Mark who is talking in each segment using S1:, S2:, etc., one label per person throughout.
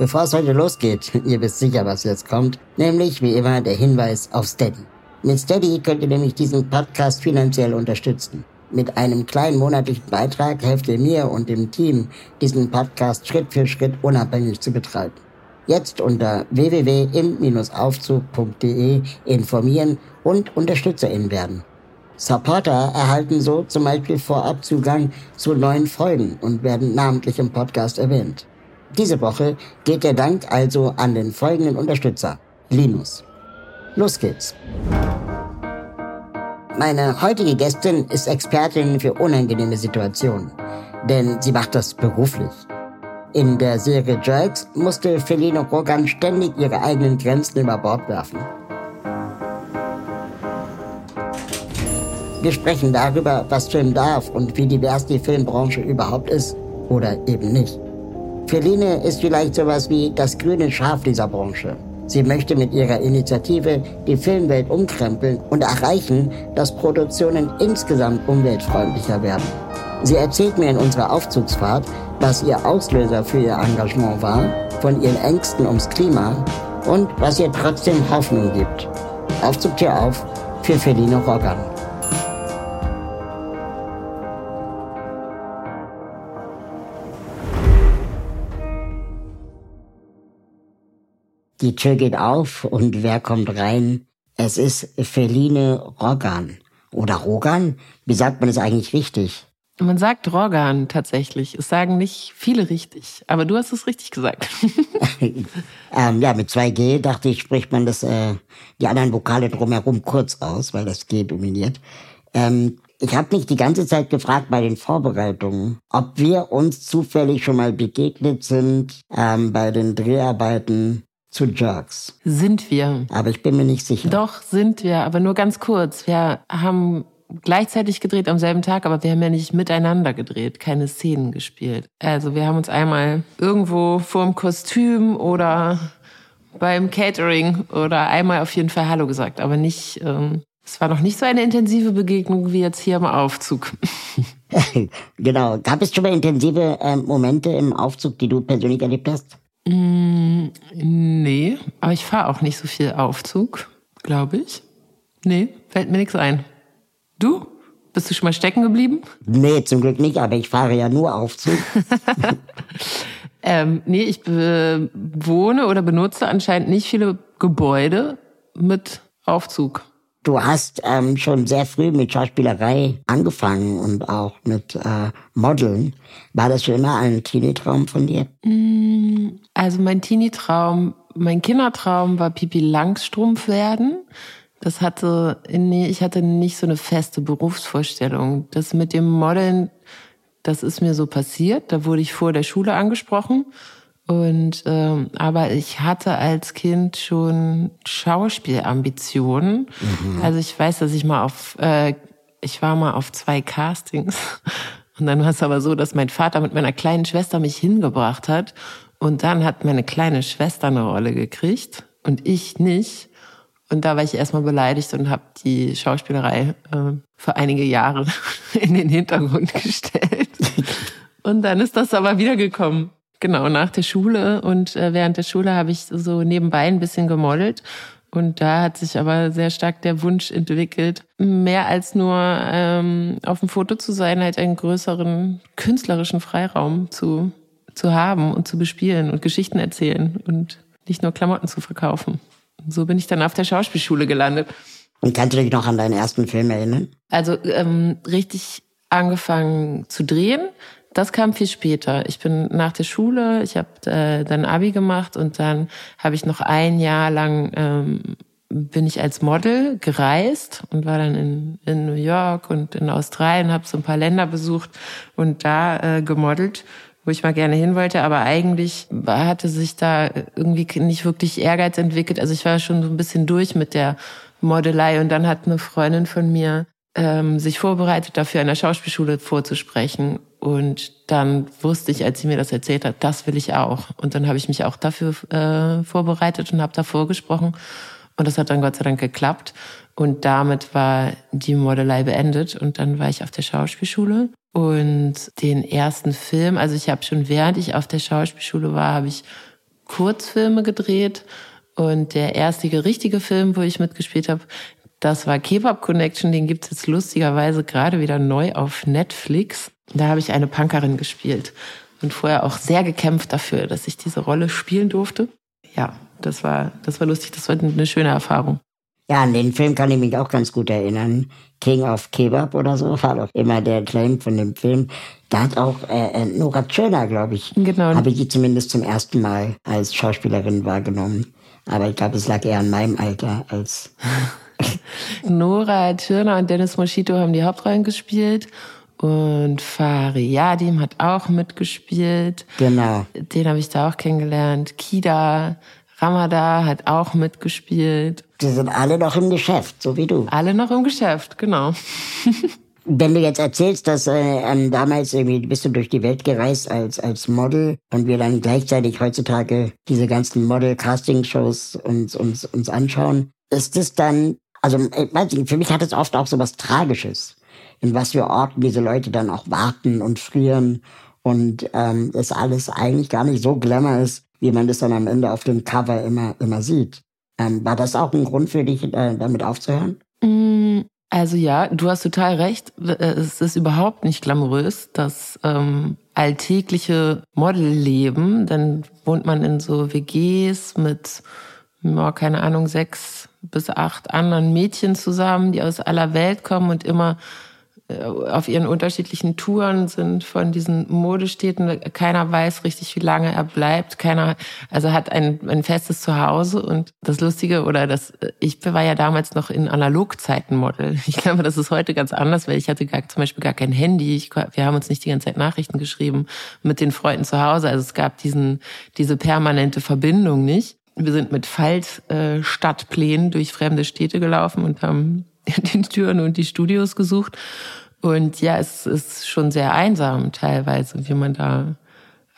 S1: Bevor es heute losgeht, ihr wisst sicher, was jetzt kommt, nämlich wie immer der Hinweis auf Steady. Mit Steady könnt ihr nämlich diesen Podcast finanziell unterstützen. Mit einem kleinen monatlichen Beitrag helft ihr mir und dem Team, diesen Podcast Schritt für Schritt unabhängig zu betreiben. Jetzt unter www.im-aufzug.de informieren und UnterstützerInnen werden. Supporter erhalten so zum Beispiel vorab Zugang zu neuen Folgen und werden namentlich im Podcast erwähnt. Diese Woche geht der Dank also an den folgenden Unterstützer. Linus. Los geht's. Meine heutige Gästin ist Expertin für unangenehme Situationen, denn sie macht das beruflich. In der Serie Jerks musste Feline Rogan ständig ihre eigenen Grenzen über Bord werfen. Wir sprechen darüber, was Film darf und wie divers die Filmbranche überhaupt ist oder eben nicht. Feline ist vielleicht sowas wie das grüne Schaf dieser Branche. Sie möchte mit ihrer Initiative die Filmwelt umkrempeln und erreichen, dass Produktionen insgesamt umweltfreundlicher werden. Sie erzählt mir in unserer Aufzugsfahrt, was ihr Auslöser für ihr Engagement war, von ihren Ängsten ums Klima und was ihr trotzdem Hoffnung gibt. Aufzugtür auf für Feline Rogan. Die Tür geht auf und wer kommt rein? Es ist Feline Rogan. Oder Rogan? Wie sagt man es eigentlich richtig?
S2: Man sagt Rogan tatsächlich. Es sagen nicht viele richtig, aber du hast es richtig gesagt.
S1: ähm, ja, mit 2G dachte ich, spricht man das, äh, die anderen Vokale drumherum kurz aus, weil das G dominiert. Ähm, ich habe mich die ganze Zeit gefragt bei den Vorbereitungen, ob wir uns zufällig schon mal begegnet sind ähm, bei den Dreharbeiten zu Jerks.
S2: Sind wir.
S1: Aber ich bin mir nicht sicher.
S2: Doch, sind wir, aber nur ganz kurz. Wir haben gleichzeitig gedreht am selben Tag, aber wir haben ja nicht miteinander gedreht, keine Szenen gespielt. Also wir haben uns einmal irgendwo vorm Kostüm oder beim Catering oder einmal auf jeden Fall Hallo gesagt, aber nicht, ähm, es war noch nicht so eine intensive Begegnung wie jetzt hier im Aufzug.
S1: genau. Gab es schon mal intensive äh, Momente im Aufzug, die du persönlich erlebt hast?
S2: Mm, nee, aber ich fahre auch nicht so viel Aufzug, glaube ich. Nee, fällt mir nichts ein. Du? Bist du schon mal stecken geblieben?
S1: Nee, zum Glück nicht, aber ich fahre ja nur Aufzug.
S2: ähm, nee, ich wohne oder benutze anscheinend nicht viele Gebäude mit Aufzug.
S1: Du hast ähm, schon sehr früh mit Schauspielerei angefangen und auch mit äh, Modeln. War das schon immer ein Teenie-Traum von dir?
S2: Also mein Teenie-Traum, mein Kindertraum war Pipi Langstrumpf werden. Das hatte, nee, ich hatte nicht so eine feste Berufsvorstellung. Das mit dem Modeln, das ist mir so passiert. Da wurde ich vor der Schule angesprochen. Und ähm, aber ich hatte als Kind schon Schauspielambitionen. Mhm. Also ich weiß, dass ich mal auf, äh, ich war mal auf zwei Castings. Und dann war es aber so, dass mein Vater mit meiner kleinen Schwester mich hingebracht hat. Und dann hat meine kleine Schwester eine Rolle gekriegt und ich nicht. Und da war ich erstmal beleidigt und habe die Schauspielerei äh, für einige Jahre in den Hintergrund gestellt. Und dann ist das aber wiedergekommen. Genau, nach der Schule. Und äh, während der Schule habe ich so nebenbei ein bisschen gemodelt. Und da hat sich aber sehr stark der Wunsch entwickelt, mehr als nur ähm, auf dem Foto zu sein, halt einen größeren künstlerischen Freiraum zu, zu haben und zu bespielen und Geschichten erzählen und nicht nur Klamotten zu verkaufen. Und so bin ich dann auf der Schauspielschule gelandet.
S1: Und kannst du dich noch an deinen ersten Film erinnern?
S2: Also ähm, richtig angefangen zu drehen, das kam viel später. Ich bin nach der Schule, ich habe äh, dann Abi gemacht und dann habe ich noch ein Jahr lang ähm, bin ich als Model gereist und war dann in, in New York und in Australien, habe so ein paar Länder besucht und da äh, gemodelt. wo ich mal gerne hin wollte, aber eigentlich hatte sich da irgendwie nicht wirklich Ehrgeiz entwickelt. Also ich war schon so ein bisschen durch mit der Modelei und dann hat eine Freundin von mir ähm, sich vorbereitet, dafür an der Schauspielschule vorzusprechen. Und dann wusste ich, als sie mir das erzählt hat, das will ich auch. Und dann habe ich mich auch dafür äh, vorbereitet und habe da vorgesprochen. Und das hat dann Gott sei Dank geklappt. Und damit war die Modelei beendet. Und dann war ich auf der Schauspielschule. Und den ersten Film, also ich habe schon während ich auf der Schauspielschule war, habe ich Kurzfilme gedreht. Und der erste richtige Film, wo ich mitgespielt habe, das war Kebab Connection. Den gibt es jetzt lustigerweise gerade wieder neu auf Netflix. Da habe ich eine Punkerin gespielt und vorher auch sehr gekämpft dafür, dass ich diese Rolle spielen durfte. Ja, das war, das war lustig. Das war eine schöne Erfahrung.
S1: Ja, an den Film kann ich mich auch ganz gut erinnern. King of Kebab oder so war doch immer der Claim von dem Film. Da hat auch äh, äh Nora Tschirner, glaube ich, genau. habe ich die zumindest zum ersten Mal als Schauspielerin wahrgenommen. Aber ich glaube, es lag eher an meinem Alter als.
S2: Nora Tschirner und Dennis Moschito haben die Hauptrollen gespielt. Und Fariadim hat auch mitgespielt.
S1: Genau.
S2: Den habe ich da auch kennengelernt. Kida Ramada hat auch mitgespielt.
S1: Die sind alle noch im Geschäft, so wie du.
S2: Alle noch im Geschäft, genau.
S1: Wenn du jetzt erzählst, dass äh, damals irgendwie bist du durch die Welt gereist als als Model und wir dann gleichzeitig heutzutage diese ganzen Model-Casting-Shows uns, uns uns anschauen, ist es dann, also äh, weiß ich, für mich hat es oft auch so was Tragisches, in was für Orten diese Leute dann auch warten und frieren und ähm, es alles eigentlich gar nicht so glamour ist, wie man das dann am Ende auf dem Cover immer, immer sieht. Ähm, war das auch ein Grund für dich, äh, damit aufzuhören?
S2: Mm, also ja, du hast total recht. Äh, es ist überhaupt nicht glamourös, das ähm, alltägliche Modelleben. Dann wohnt man in so WGs mit, ja, keine Ahnung, sechs bis acht anderen Mädchen zusammen, die aus aller Welt kommen und immer auf ihren unterschiedlichen Touren sind von diesen Modestädten. Keiner weiß richtig, wie lange er bleibt. Keiner, also hat ein, ein festes Zuhause. Und das Lustige oder das, ich war ja damals noch in Analogzeiten Model. Ich glaube, das ist heute ganz anders, weil ich hatte gar, zum Beispiel gar kein Handy. Ich, wir haben uns nicht die ganze Zeit Nachrichten geschrieben mit den Freunden zu Hause. Also es gab diesen, diese permanente Verbindung nicht. Wir sind mit Faltstadtplänen durch fremde Städte gelaufen und haben den Türen und die Studios gesucht. Und ja, es ist schon sehr einsam teilweise, wie man da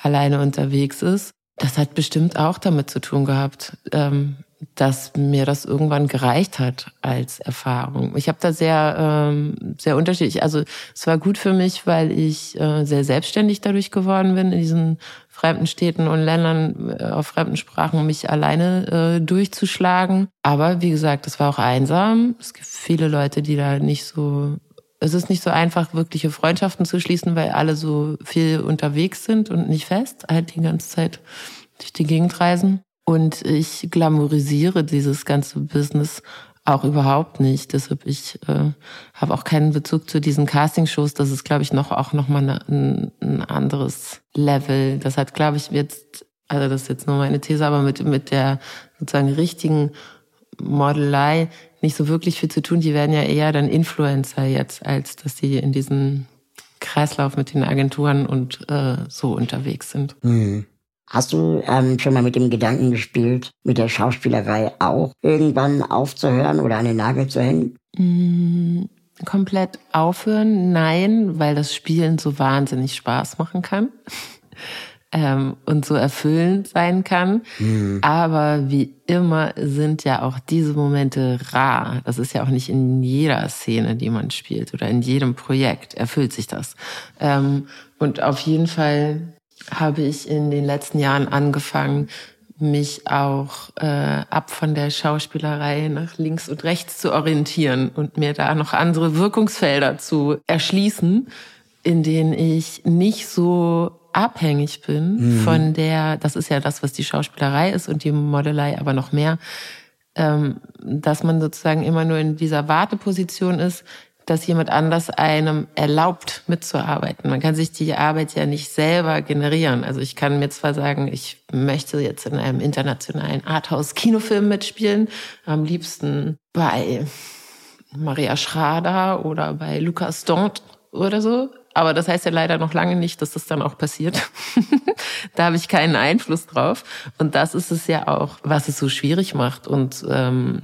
S2: alleine unterwegs ist. Das hat bestimmt auch damit zu tun gehabt, ähm, dass mir das irgendwann gereicht hat als Erfahrung. Ich habe da sehr, ähm, sehr unterschiedlich. Also es war gut für mich, weil ich äh, sehr selbstständig dadurch geworden bin in diesen fremden Städten und Ländern äh, auf fremden Sprachen, mich alleine äh, durchzuschlagen. Aber wie gesagt, es war auch einsam. Es gibt viele Leute, die da nicht so es ist nicht so einfach, wirkliche Freundschaften zu schließen, weil alle so viel unterwegs sind und nicht fest, halt die ganze Zeit durch die Gegend reisen. Und ich glamourisiere dieses ganze Business auch überhaupt nicht. Deshalb ich äh, habe auch keinen Bezug zu diesen Castingshows. Das ist, glaube ich, noch auch noch mal ein, ein anderes Level. Das hat, glaube ich, jetzt, also das ist jetzt nur meine These, aber mit mit der sozusagen richtigen Modelei nicht so wirklich viel zu tun. Die werden ja eher dann Influencer jetzt, als dass sie in diesem Kreislauf mit den Agenturen und äh, so unterwegs sind.
S1: Mhm. Hast du ähm, schon mal mit dem Gedanken gespielt, mit der Schauspielerei auch irgendwann aufzuhören oder an den Nagel zu hängen?
S2: Mm, komplett aufhören? Nein, weil das Spielen so wahnsinnig Spaß machen kann ähm, und so erfüllend sein kann. Mhm. Aber wie immer sind ja auch diese Momente rar. Das ist ja auch nicht in jeder Szene, die man spielt oder in jedem Projekt erfüllt sich das. Ähm, und auf jeden Fall habe ich in den letzten Jahren angefangen, mich auch äh, ab von der Schauspielerei nach links und rechts zu orientieren und mir da noch andere Wirkungsfelder zu erschließen, in denen ich nicht so abhängig bin mhm. von der, das ist ja das, was die Schauspielerei ist und die Modelei aber noch mehr, ähm, dass man sozusagen immer nur in dieser Warteposition ist, dass jemand anders einem erlaubt mitzuarbeiten. Man kann sich die Arbeit ja nicht selber generieren. Also ich kann mir zwar sagen, ich möchte jetzt in einem internationalen Arthouse-Kinofilm mitspielen, am liebsten bei Maria Schrader oder bei Lukas Dont oder so. aber das heißt ja leider noch lange nicht, dass das dann auch passiert. da habe ich keinen Einfluss drauf. Und das ist es ja auch, was es so schwierig macht und ähm,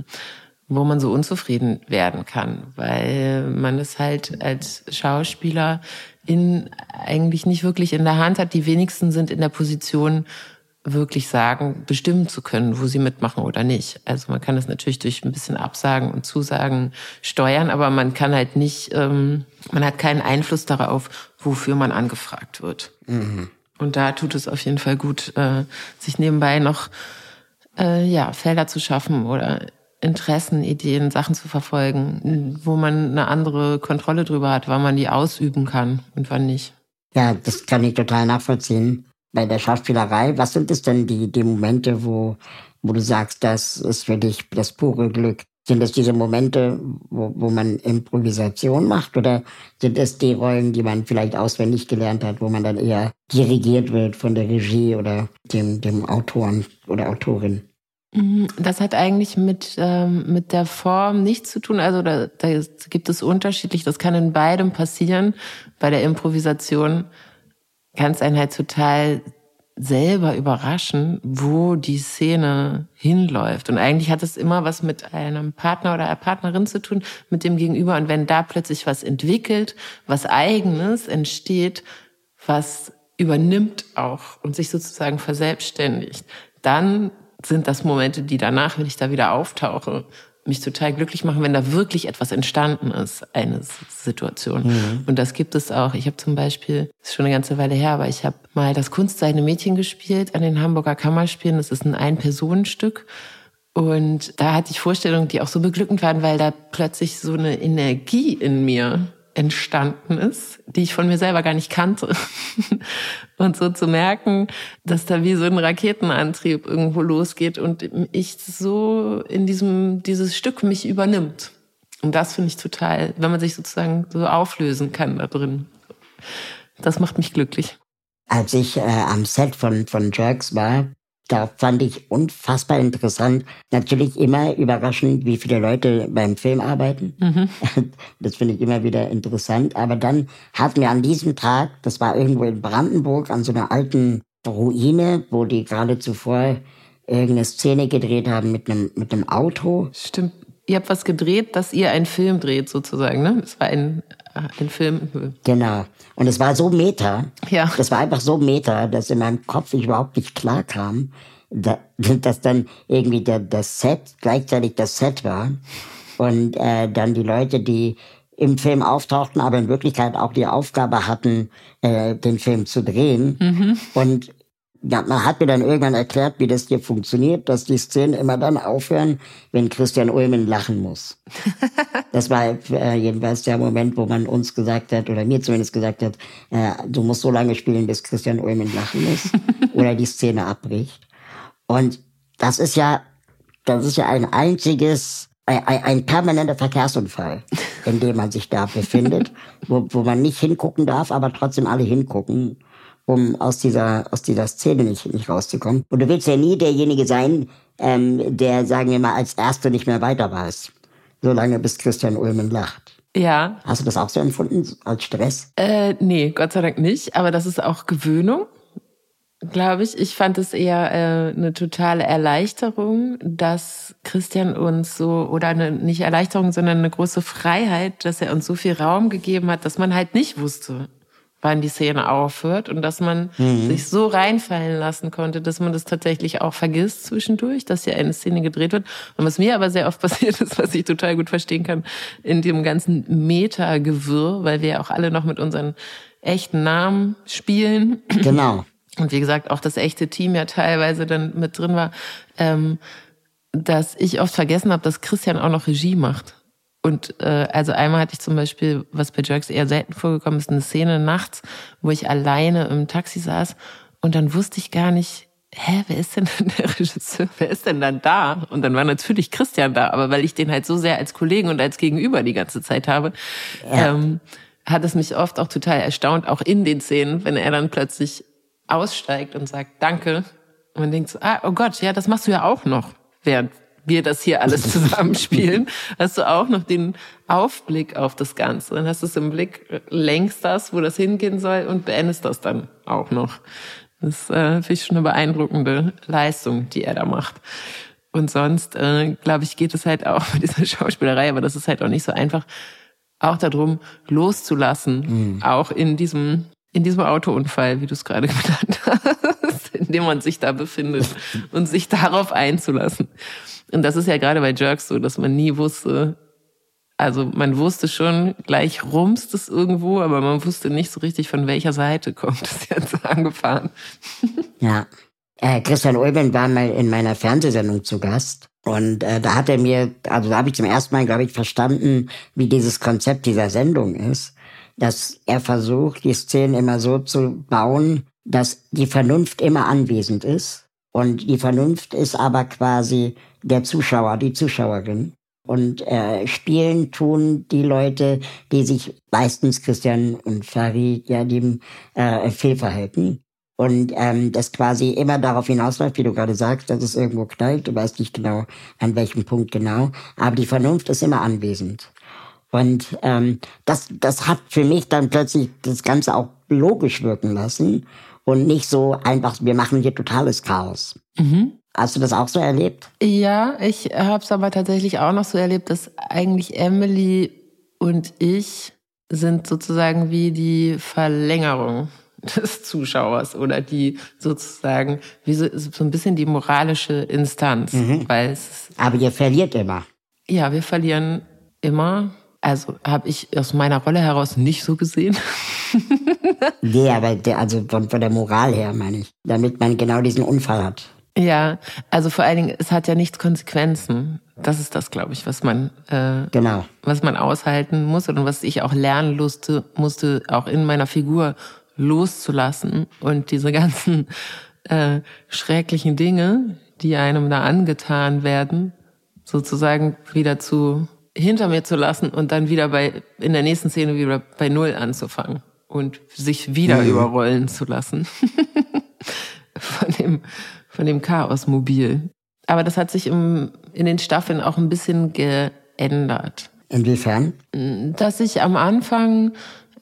S2: wo man so unzufrieden werden kann, weil man es halt als Schauspieler in eigentlich nicht wirklich in der Hand hat. Die wenigsten sind in der Position, wirklich sagen, bestimmen zu können, wo sie mitmachen oder nicht. Also man kann das natürlich durch ein bisschen Absagen und Zusagen steuern, aber man kann halt nicht, ähm, man hat keinen Einfluss darauf, wofür man angefragt wird. Mhm. Und da tut es auf jeden Fall gut, äh, sich nebenbei noch äh, ja Felder zu schaffen oder Interessen, Ideen, Sachen zu verfolgen, wo man eine andere Kontrolle drüber hat, wann man die ausüben kann und wann nicht.
S1: Ja, das kann ich total nachvollziehen bei der Schauspielerei, was sind es denn die, die Momente, wo, wo du sagst, das ist für dich das pure Glück? Sind es diese Momente, wo, wo man Improvisation macht oder sind es die Rollen, die man vielleicht auswendig gelernt hat, wo man dann eher dirigiert wird von der Regie oder dem, dem Autoren oder Autorin?
S2: Mhm, das hat eigentlich mit, ähm, mit der Form nichts zu tun. Also da, da gibt es unterschiedlich, das kann in beidem passieren. Bei der Improvisation kann es einen halt total selber überraschen, wo die Szene hinläuft. Und eigentlich hat es immer was mit einem Partner oder einer Partnerin zu tun, mit dem Gegenüber. Und wenn da plötzlich was entwickelt, was eigenes entsteht, was übernimmt auch und sich sozusagen verselbstständigt, dann sind das Momente, die danach, wenn ich da wieder auftauche, mich total glücklich machen, wenn da wirklich etwas entstanden ist, eine Situation. Mhm. Und das gibt es auch. Ich habe zum Beispiel, das ist schon eine ganze Weile her, aber ich habe mal das Kunstseine Mädchen gespielt an den Hamburger Kammerspielen. Das ist ein Ein-Personen-Stück. Und da hatte ich Vorstellungen, die auch so beglückend waren, weil da plötzlich so eine Energie in mir entstanden ist, die ich von mir selber gar nicht kannte. und so zu merken, dass da wie so ein Raketenantrieb irgendwo losgeht und ich so in diesem, dieses Stück mich übernimmt. Und das finde ich total, wenn man sich sozusagen so auflösen kann da drin. Das macht mich glücklich.
S1: Als ich äh, am Set von, von Jerks war, da fand ich unfassbar interessant. Natürlich immer überraschend, wie viele Leute beim Film arbeiten. Mhm. Das finde ich immer wieder interessant. Aber dann hatten wir an diesem Tag, das war irgendwo in Brandenburg, an so einer alten Ruine, wo die gerade zuvor irgendeine Szene gedreht haben mit einem, mit einem Auto.
S2: Stimmt. Ihr habt was gedreht, dass ihr einen Film dreht, sozusagen, ne? Es war ein, ein Film.
S1: Genau. Und es war so meta.
S2: Ja.
S1: Das war einfach so meta, dass in meinem Kopf ich überhaupt nicht klar kam, dass dann irgendwie der, das Set gleichzeitig das Set war. Und äh, dann die Leute, die im Film auftauchten, aber in Wirklichkeit auch die Aufgabe hatten, äh, den Film zu drehen. Mhm. Und ja, man hat mir dann irgendwann erklärt, wie das hier funktioniert, dass die Szenen immer dann aufhören, wenn Christian Ulmen lachen muss. das war äh, jedenfalls der Moment, wo man uns gesagt hat, oder mir zumindest gesagt hat, äh, du musst so lange spielen, bis Christian Ulmen lachen muss oder die Szene abbricht. Und das ist ja, das ist ja ein einziges, ein, ein permanenter Verkehrsunfall, in dem man sich da befindet, wo, wo man nicht hingucken darf, aber trotzdem alle hingucken um aus dieser, aus dieser Szene nicht, nicht rauszukommen. Und du willst ja nie derjenige sein, ähm, der, sagen wir mal, als Erster nicht mehr weiter weiß. Solange bis Christian Ulmen lacht.
S2: Ja.
S1: Hast du das auch so empfunden als Stress?
S2: Äh, nee, Gott sei Dank nicht. Aber das ist auch Gewöhnung, glaube ich. Ich fand es eher äh, eine totale Erleichterung, dass Christian uns so, oder eine, nicht Erleichterung, sondern eine große Freiheit, dass er uns so viel Raum gegeben hat, dass man halt nicht wusste, wann die Szene aufhört und dass man mhm. sich so reinfallen lassen konnte, dass man das tatsächlich auch vergisst zwischendurch, dass hier eine Szene gedreht wird. Und was mir aber sehr oft passiert ist, was ich total gut verstehen kann, in dem ganzen Meta-Gewirr, weil wir ja auch alle noch mit unseren echten Namen spielen.
S1: Genau.
S2: Und wie gesagt, auch das echte Team ja teilweise dann mit drin war, ähm, dass ich oft vergessen habe, dass Christian auch noch Regie macht. Und äh, also einmal hatte ich zum Beispiel, was bei Jerks eher selten vorgekommen ist, eine Szene nachts, wo ich alleine im Taxi saß und dann wusste ich gar nicht, hä, wer ist denn der Regisseur? Wer ist denn dann da? Und dann war natürlich Christian da, aber weil ich den halt so sehr als Kollegen und als Gegenüber die ganze Zeit habe, ja. ähm, hat es mich oft auch total erstaunt, auch in den Szenen, wenn er dann plötzlich aussteigt und sagt Danke. Und man denkt so, ah, oh Gott, ja, das machst du ja auch noch, während wir das hier alles zusammenspielen, hast du auch noch den Aufblick auf das Ganze. Dann hast du es im Blick, längst das, wo das hingehen soll und beendest das dann auch noch. Das äh, finde ich schon eine beeindruckende Leistung, die er da macht. Und sonst, äh, glaube ich, geht es halt auch mit dieser Schauspielerei, aber das ist halt auch nicht so einfach, auch darum loszulassen, mhm. auch in diesem in diesem Autounfall, wie du es gerade genannt hast, in dem man sich da befindet und sich darauf einzulassen. Und das ist ja gerade bei Jerks so, dass man nie wusste, also man wusste schon, gleich rumst es irgendwo, aber man wusste nicht so richtig, von welcher Seite kommt es jetzt angefahren.
S1: Ja. Äh, Christian Ulben war mal in meiner Fernsehsendung zu Gast. Und äh, da hat er mir, also da habe ich zum ersten Mal, glaube ich, verstanden, wie dieses Konzept dieser Sendung ist. Dass er versucht, die Szenen immer so zu bauen, dass die Vernunft immer anwesend ist. Und die Vernunft ist aber quasi der Zuschauer, die Zuschauerin. Und äh, spielen tun die Leute, die sich meistens Christian und Farid ja dem äh, Fehlverhalten. Und ähm, das quasi immer darauf hinausläuft, wie du gerade sagst, dass es irgendwo knallt. Du weißt nicht genau, an welchem Punkt genau. Aber die Vernunft ist immer anwesend. Und ähm, das, das hat für mich dann plötzlich das Ganze auch logisch wirken lassen und nicht so einfach, wir machen hier totales Chaos. Mhm. Hast du das auch so erlebt?
S2: Ja, ich habe es aber tatsächlich auch noch so erlebt, dass eigentlich Emily und ich sind sozusagen wie die Verlängerung des Zuschauers oder die sozusagen wie so, so ein bisschen die moralische Instanz, mhm. weil es
S1: aber ihr verliert immer.
S2: Ja, wir verlieren immer. Also habe ich aus meiner Rolle heraus nicht so gesehen.
S1: nee, aber der, also von, von der Moral her meine ich, damit man genau diesen Unfall hat.
S2: Ja, also vor allen Dingen, es hat ja nichts Konsequenzen. Das ist das, glaube ich, was man äh,
S1: genau,
S2: was man aushalten muss und was ich auch lernen musste, musste auch in meiner Figur loszulassen und diese ganzen äh, schrecklichen Dinge, die einem da angetan werden, sozusagen wieder zu hinter mir zu lassen und dann wieder bei in der nächsten Szene wieder bei null anzufangen und sich wieder mhm. überrollen zu lassen von dem von dem Chaosmobil. Aber das hat sich im, in den Staffeln auch ein bisschen geändert.
S1: Inwiefern?
S2: Dass ich am Anfang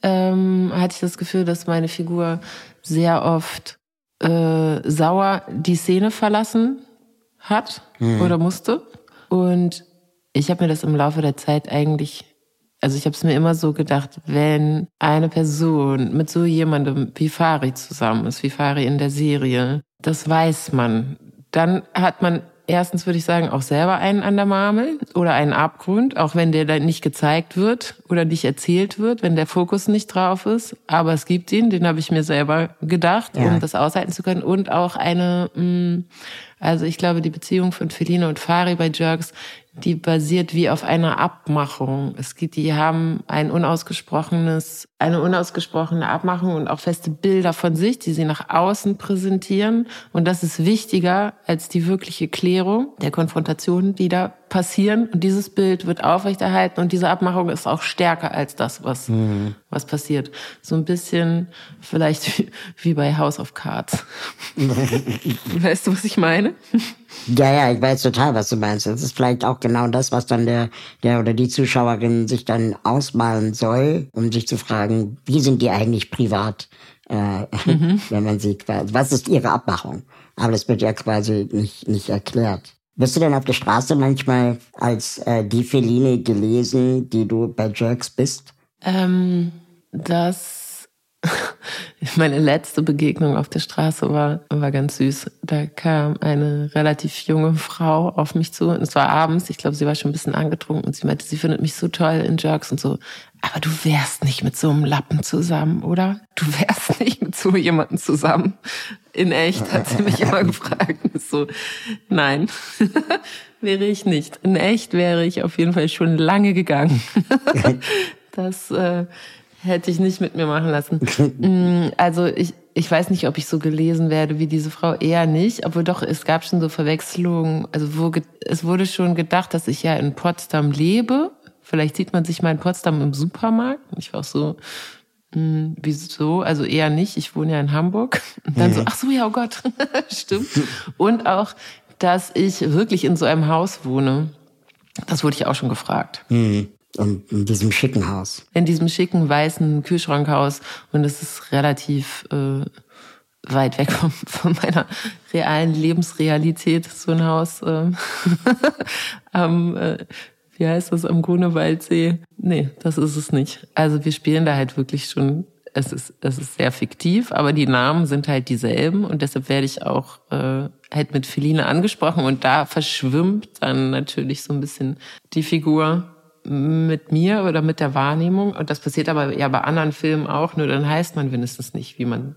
S2: ähm, hatte ich das Gefühl, dass meine Figur sehr oft äh, sauer die Szene verlassen hat hm. oder musste. Und ich habe mir das im Laufe der Zeit eigentlich, also ich habe es mir immer so gedacht, wenn eine Person mit so jemandem wie Fari zusammen ist, wie Fari in der Serie, das weiß man. Dann hat man erstens würde ich sagen, auch selber einen an der Marmel oder einen Abgrund, auch wenn der dann nicht gezeigt wird oder nicht erzählt wird, wenn der Fokus nicht drauf ist. Aber es gibt ihn, den habe ich mir selber gedacht, ja. um das aushalten zu können. Und auch eine, mm, also ich glaube, die Beziehung von Feline und Fari bei Jerks die basiert wie auf einer Abmachung. Es geht, die haben ein unausgesprochenes, eine unausgesprochene Abmachung und auch feste Bilder von sich, die sie nach außen präsentieren. Und das ist wichtiger als die wirkliche Klärung der Konfrontationen, die da passieren. Und dieses Bild wird aufrechterhalten und diese Abmachung ist auch stärker als das, was, mhm. was passiert. So ein bisschen vielleicht wie, wie bei House of Cards. weißt du, was ich meine?
S1: Ja, ja, ich weiß total, was du meinst. Das ist vielleicht auch genau das, was dann der, der oder die Zuschauerin sich dann ausmalen soll, um sich zu fragen, wie sind die eigentlich privat, äh, mhm. wenn man sie quasi, was ist ihre Abmachung? Aber das wird ja quasi nicht, nicht erklärt. Wirst du denn auf der Straße manchmal als äh, die Feline gelesen, die du bei Jerks bist?
S2: Ähm, das Meine letzte Begegnung auf der Straße war, war ganz süß. Da kam eine relativ junge Frau auf mich zu. Und es war abends. Ich glaube, sie war schon ein bisschen angetrunken und sie meinte, sie findet mich so toll in Jerks und so. Aber du wärst nicht mit so einem Lappen zusammen, oder? Du wärst nicht mit so jemandem zusammen. In echt hat sie mich immer gefragt. So, nein, wäre ich nicht. In echt wäre ich auf jeden Fall schon lange gegangen. das äh, Hätte ich nicht mit mir machen lassen. Mm, also ich, ich weiß nicht, ob ich so gelesen werde wie diese Frau, eher nicht. Obwohl doch, es gab schon so Verwechslungen. Also wo, es wurde schon gedacht, dass ich ja in Potsdam lebe. Vielleicht sieht man sich mal in Potsdam im Supermarkt. Ich war auch so, mh, mm, wieso? Also eher nicht. Ich wohne ja in Hamburg. Und dann so, ach so, ja, oh Gott, stimmt. Und auch dass ich wirklich in so einem Haus wohne. Das wurde ich auch schon gefragt.
S1: Hm. In, diesem schicken Haus.
S2: In diesem schicken weißen Kühlschrankhaus. Und es ist relativ äh, weit weg von, von meiner realen Lebensrealität, so ein Haus äh, am, äh, wie heißt das, am Grunewaldsee. Nee, das ist es nicht. Also wir spielen da halt wirklich schon, es ist, es ist sehr fiktiv, aber die Namen sind halt dieselben und deshalb werde ich auch äh, halt mit Feline angesprochen und da verschwimmt dann natürlich so ein bisschen die Figur mit mir oder mit der Wahrnehmung. Und das passiert aber ja bei anderen Filmen auch, nur dann heißt man wenigstens nicht, wie man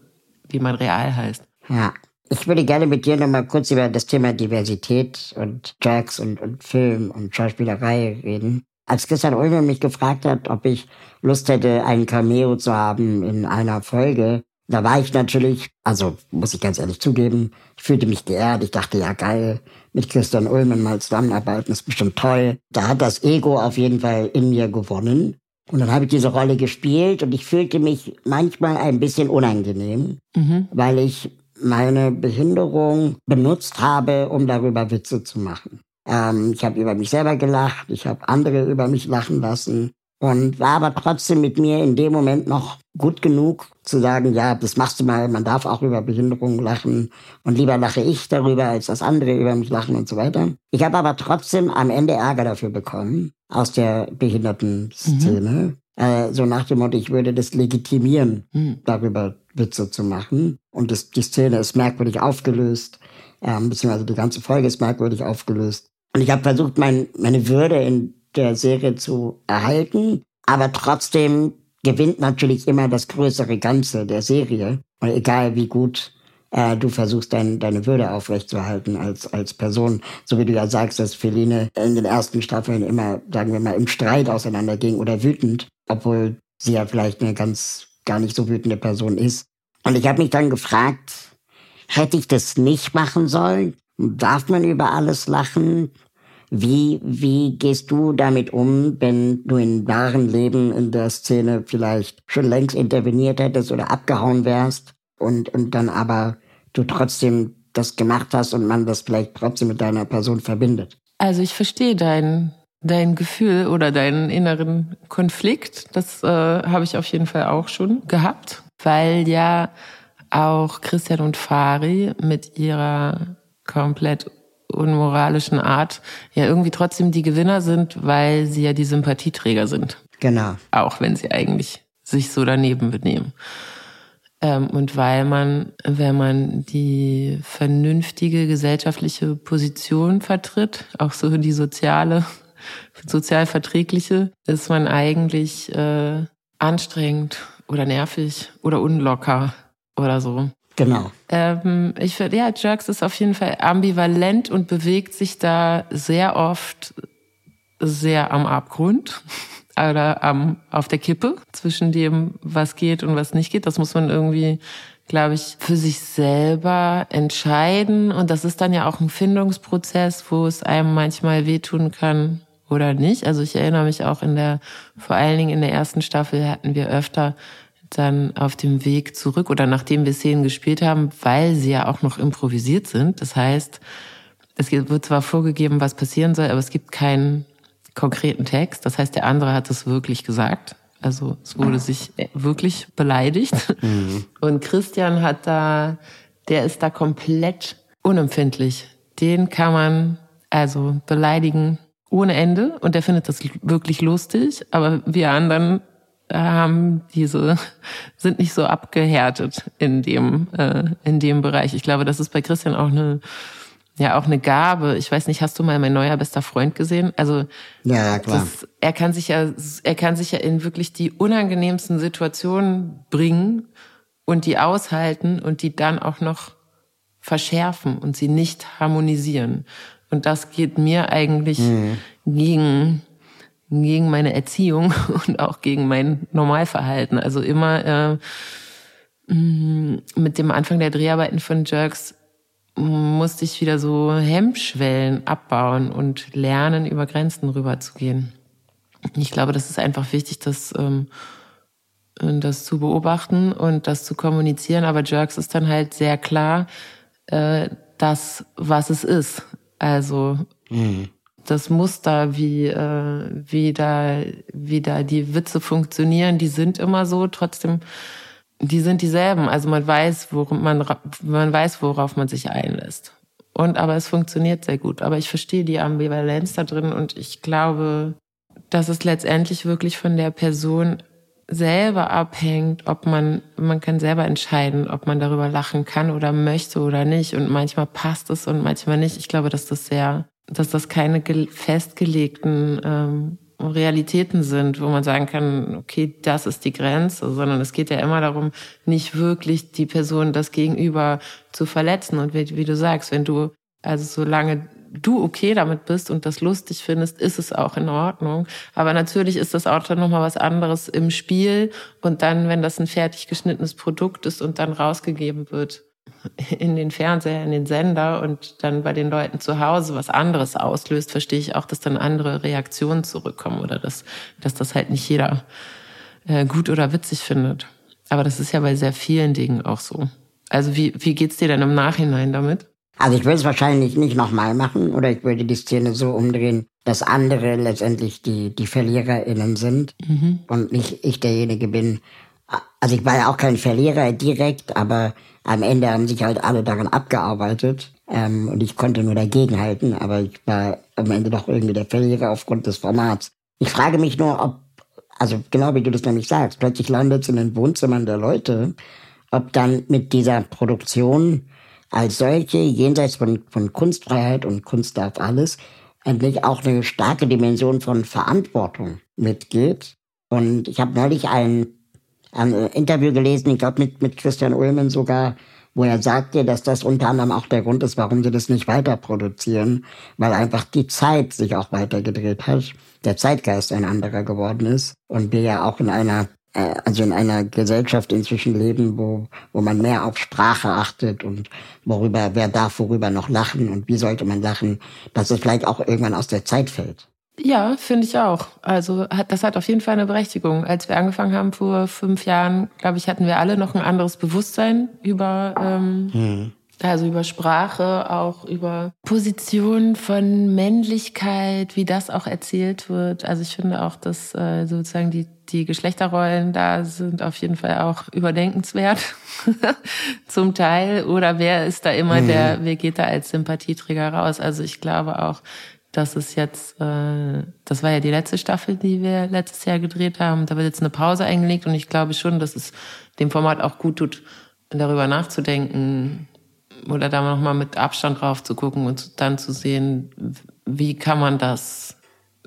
S2: wie man real heißt.
S1: Ja. Ich würde gerne mit dir nochmal kurz über das Thema Diversität und Drugs und, und Film und Schauspielerei reden. Als Christian Ulmer mich gefragt hat, ob ich Lust hätte, einen Cameo zu haben in einer Folge, da war ich natürlich, also muss ich ganz ehrlich zugeben, ich fühlte mich geehrt. Ich dachte, ja geil, mit Christian Ulmen mal zusammenarbeiten, ist bestimmt toll. Da hat das Ego auf jeden Fall in mir gewonnen. Und dann habe ich diese Rolle gespielt und ich fühlte mich manchmal ein bisschen unangenehm, mhm. weil ich meine Behinderung benutzt habe, um darüber Witze zu machen. Ähm, ich habe über mich selber gelacht, ich habe andere über mich lachen lassen und war aber trotzdem mit mir in dem Moment noch gut genug zu sagen, ja, das machst du mal, man darf auch über Behinderungen lachen und lieber lache ich darüber, als dass andere über mich lachen und so weiter. Ich habe aber trotzdem am Ende Ärger dafür bekommen, aus der Behindertenszene. Mhm. Äh, so nach dem Motto, ich würde das legitimieren, mhm. darüber Witze zu machen. Und das, die Szene ist merkwürdig aufgelöst, ähm, beziehungsweise die ganze Folge ist merkwürdig aufgelöst. Und ich habe versucht, mein, meine Würde in der Serie zu erhalten, aber trotzdem gewinnt natürlich immer das größere Ganze der Serie. Und egal wie gut äh, du versuchst dein, deine Würde aufrechtzuerhalten als, als Person. So wie du ja sagst, dass Feline in den ersten Staffeln immer, sagen wir mal, im Streit auseinanderging oder wütend, obwohl sie ja vielleicht eine ganz gar nicht so wütende Person ist. Und ich habe mich dann gefragt, hätte ich das nicht machen sollen? Darf man über alles lachen? Wie, wie gehst du damit um, wenn du in wahren Leben in der Szene vielleicht schon längst interveniert hättest oder abgehauen wärst? und, und dann aber du trotzdem das gemacht hast und man das vielleicht trotzdem mit deiner Person verbindet.
S2: Also ich verstehe dein, dein Gefühl oder deinen inneren Konflikt. Das äh, habe ich auf jeden Fall auch schon gehabt, weil ja auch Christian und Fari mit ihrer komplett unmoralischen Art ja irgendwie trotzdem die Gewinner sind, weil sie ja die Sympathieträger sind.
S1: Genau.
S2: Auch wenn sie eigentlich sich so daneben benehmen. Ähm, und weil man, wenn man die vernünftige gesellschaftliche Position vertritt, auch so die soziale, sozial verträgliche, ist man eigentlich äh, anstrengend oder nervig oder unlocker oder so.
S1: Genau.
S2: Ähm, ich finde, ja, Jerks ist auf jeden Fall ambivalent und bewegt sich da sehr oft sehr am Abgrund oder ähm, auf der Kippe zwischen dem, was geht und was nicht geht. Das muss man irgendwie, glaube ich, für sich selber entscheiden. Und das ist dann ja auch ein Findungsprozess, wo es einem manchmal wehtun kann oder nicht. Also ich erinnere mich auch in der, vor allen Dingen in der ersten Staffel hatten wir öfter dann auf dem Weg zurück oder nachdem wir Szenen gespielt haben, weil sie ja auch noch improvisiert sind. Das heißt, es wird zwar vorgegeben, was passieren soll, aber es gibt keinen konkreten Text. Das heißt, der andere hat es wirklich gesagt. Also es wurde sich wirklich beleidigt. Mhm. Und Christian hat da, der ist da komplett unempfindlich. Den kann man also beleidigen ohne Ende und der findet das wirklich lustig. Aber wir anderen haben diese, sind nicht so abgehärtet in dem, äh, in dem Bereich. Ich glaube, das ist bei Christian auch eine ja auch eine Gabe. Ich weiß nicht, hast du mal mein neuer bester Freund gesehen? Also
S1: ja, klar.
S2: Das, er kann sich ja, er kann sich ja in wirklich die unangenehmsten Situationen bringen und die aushalten und die dann auch noch verschärfen und sie nicht harmonisieren. Und das geht mir eigentlich mhm. gegen gegen meine Erziehung und auch gegen mein Normalverhalten. Also immer äh, mit dem Anfang der Dreharbeiten von Jerks musste ich wieder so Hemmschwellen abbauen und lernen, über Grenzen rüberzugehen. Ich glaube, das ist einfach wichtig, das, ähm, das zu beobachten und das zu kommunizieren. Aber Jerks ist dann halt sehr klar, äh, das, was es ist. Also mhm. Das Muster, wie, äh, wie, da, wie da die Witze funktionieren, die sind immer so. Trotzdem, die sind dieselben. Also man weiß, worauf man, man weiß, worauf man sich einlässt. Und aber es funktioniert sehr gut. Aber ich verstehe die Ambivalenz da drin und ich glaube, dass es letztendlich wirklich von der Person selber abhängt, ob man, man kann selber entscheiden, ob man darüber lachen kann oder möchte oder nicht. Und manchmal passt es und manchmal nicht. Ich glaube, dass das sehr, dass das keine festgelegten ähm, Realitäten sind, wo man sagen kann, okay, das ist die Grenze, sondern es geht ja immer darum, nicht wirklich die Person, das Gegenüber zu verletzen. Und wie, wie du sagst, wenn du, also solange du okay damit bist und das lustig findest, ist es auch in Ordnung. Aber natürlich ist das auch dann nochmal was anderes im Spiel und dann, wenn das ein fertig geschnittenes Produkt ist und dann rausgegeben wird in den Fernseher, in den Sender und dann bei den Leuten zu Hause was anderes auslöst, verstehe ich auch, dass dann andere Reaktionen zurückkommen oder dass, dass das halt nicht jeder äh, gut oder witzig findet. Aber das ist ja bei sehr vielen Dingen auch so. Also wie, wie geht's dir denn im Nachhinein damit?
S1: Also ich würde es wahrscheinlich nicht nochmal machen oder ich würde die Szene so umdrehen, dass andere letztendlich die, die VerliererInnen sind mhm. und nicht ich derjenige bin. Also ich war ja auch kein Verlierer direkt, aber am Ende haben sich halt alle daran abgearbeitet ähm, und ich konnte nur dagegenhalten, aber ich war am Ende doch irgendwie der Verlierer aufgrund des Formats. Ich frage mich nur, ob, also genau wie du das nämlich sagst, plötzlich landet es in den Wohnzimmern der Leute, ob dann mit dieser Produktion als solche, jenseits von, von Kunstfreiheit und Kunst darf alles, endlich auch eine starke Dimension von Verantwortung mitgeht. Und ich habe neulich ein, ein Interview gelesen, ich glaube mit, mit Christian Ullmann sogar, wo er sagte, dass das unter anderem auch der Grund ist, warum sie das nicht weiter produzieren, weil einfach die Zeit sich auch weitergedreht hat, der Zeitgeist ein anderer geworden ist und wir ja auch in einer äh, also in einer Gesellschaft inzwischen leben, wo, wo man mehr auf Sprache achtet und worüber, wer darf worüber noch lachen und wie sollte man lachen, dass es vielleicht auch irgendwann aus der Zeit fällt.
S2: Ja, finde ich auch. Also hat, das hat auf jeden Fall eine Berechtigung. Als wir angefangen haben vor fünf Jahren, glaube ich, hatten wir alle noch ein anderes Bewusstsein über ähm, hm. Also über Sprache, auch über Position von Männlichkeit, wie das auch erzählt wird. Also ich finde auch, dass äh, sozusagen die, die Geschlechterrollen da sind auf jeden Fall auch überdenkenswert zum Teil. Oder wer ist da immer mhm. der, wer geht da als Sympathieträger raus? Also ich glaube auch, dass es jetzt, äh, das war ja die letzte Staffel, die wir letztes Jahr gedreht haben. Da wird jetzt eine Pause eingelegt und ich glaube schon, dass es dem Format auch gut tut, darüber nachzudenken, oder da nochmal mit Abstand drauf zu gucken und dann zu sehen, wie kann man das